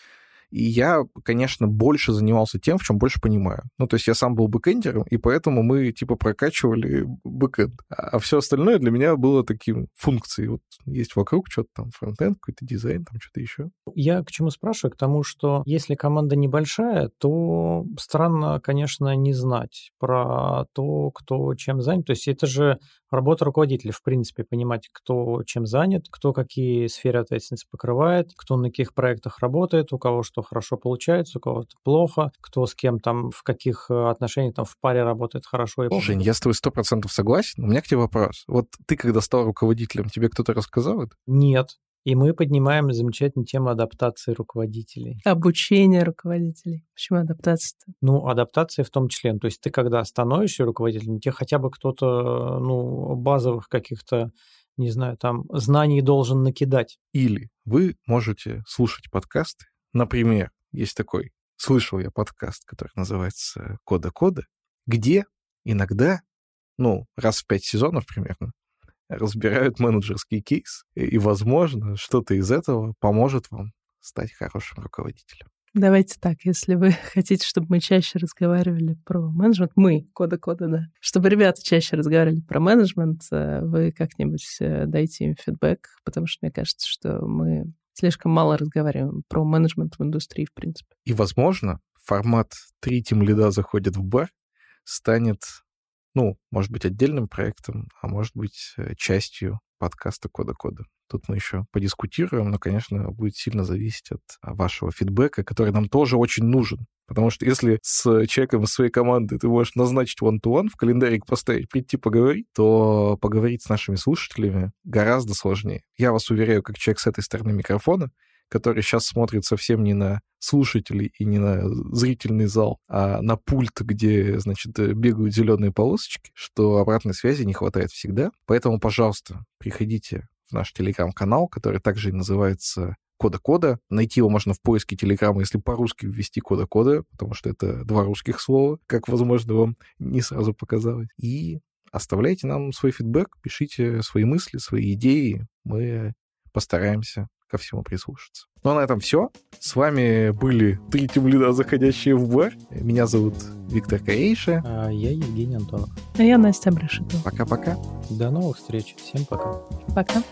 и я, конечно, больше занимался тем, в чем больше понимаю. Ну, то есть я сам был бэкэндером, и поэтому мы, типа, прокачивали бэкэнд. А все остальное для меня было таким функцией. Вот есть вокруг что-то там, фронтенд, какой-то дизайн, там что-то еще. Я к чему спрашиваю? К тому, что если команда небольшая, то странно, конечно, не знать про то, кто чем занят. То есть это же работа руководителя, в принципе, понимать, кто чем занят, кто какие сферы ответственности покрывает, кто на каких проектах работает, у кого что хорошо получается, у кого-то плохо, кто с кем там, в каких э, отношениях там в паре работает хорошо и плохо. Жень, я с тобой сто процентов согласен. У меня к тебе вопрос. Вот ты, когда стал руководителем, тебе кто-то рассказал это? Нет. И мы поднимаем замечательную тему адаптации руководителей. Обучение руководителей. Почему адаптация-то? Ну, адаптация в том числе. То есть ты, когда становишься руководителем, тебе хотя бы кто-то, ну, базовых каких-то, не знаю, там, знаний должен накидать. Или вы можете слушать подкасты. Например, есть такой, слышал я подкаст, который называется «Кода-кода», где иногда, ну, раз в пять сезонов примерно, разбирают менеджерский кейс, и, возможно, что-то из этого поможет вам стать хорошим руководителем. Давайте так, если вы хотите, чтобы мы чаще разговаривали про менеджмент, мы, кода-кода, да, чтобы ребята чаще разговаривали про менеджмент, э, вы как-нибудь э, дайте им фидбэк, потому что мне кажется, что мы слишком мало разговариваем про менеджмент в индустрии, в принципе. И, возможно, формат «Три тим лида заходят в бар» станет ну, может быть, отдельным проектом, а может быть, э, частью подкаста «Кода-кода». Тут мы еще подискутируем, но, конечно, будет сильно зависеть от а, вашего фидбэка, который нам тоже очень нужен. Потому что если с человеком своей команды ты можешь назначить one-to-one, в календарик поставить, прийти поговорить, то поговорить с нашими слушателями гораздо сложнее. Я вас уверяю, как человек с этой стороны микрофона, который сейчас смотрит совсем не на слушателей и не на зрительный зал, а на пульт, где, значит, бегают зеленые полосочки, что обратной связи не хватает всегда. Поэтому, пожалуйста, приходите в наш телеграм-канал, который также называется кода-кода. Найти его можно в поиске Телеграма, если по-русски ввести кода-кода, потому что это два русских слова, как, возможно, вам не сразу показалось. И оставляйте нам свой фидбэк, пишите свои мысли, свои идеи. Мы постараемся ко всему прислушаться. Ну а на этом все. С вами были три темлина, заходящие в бар. Меня зовут Виктор Корейша. А я Евгений Антонов. А я Настя Брашитова. Пока-пока. До новых встреч. Всем пока. Пока.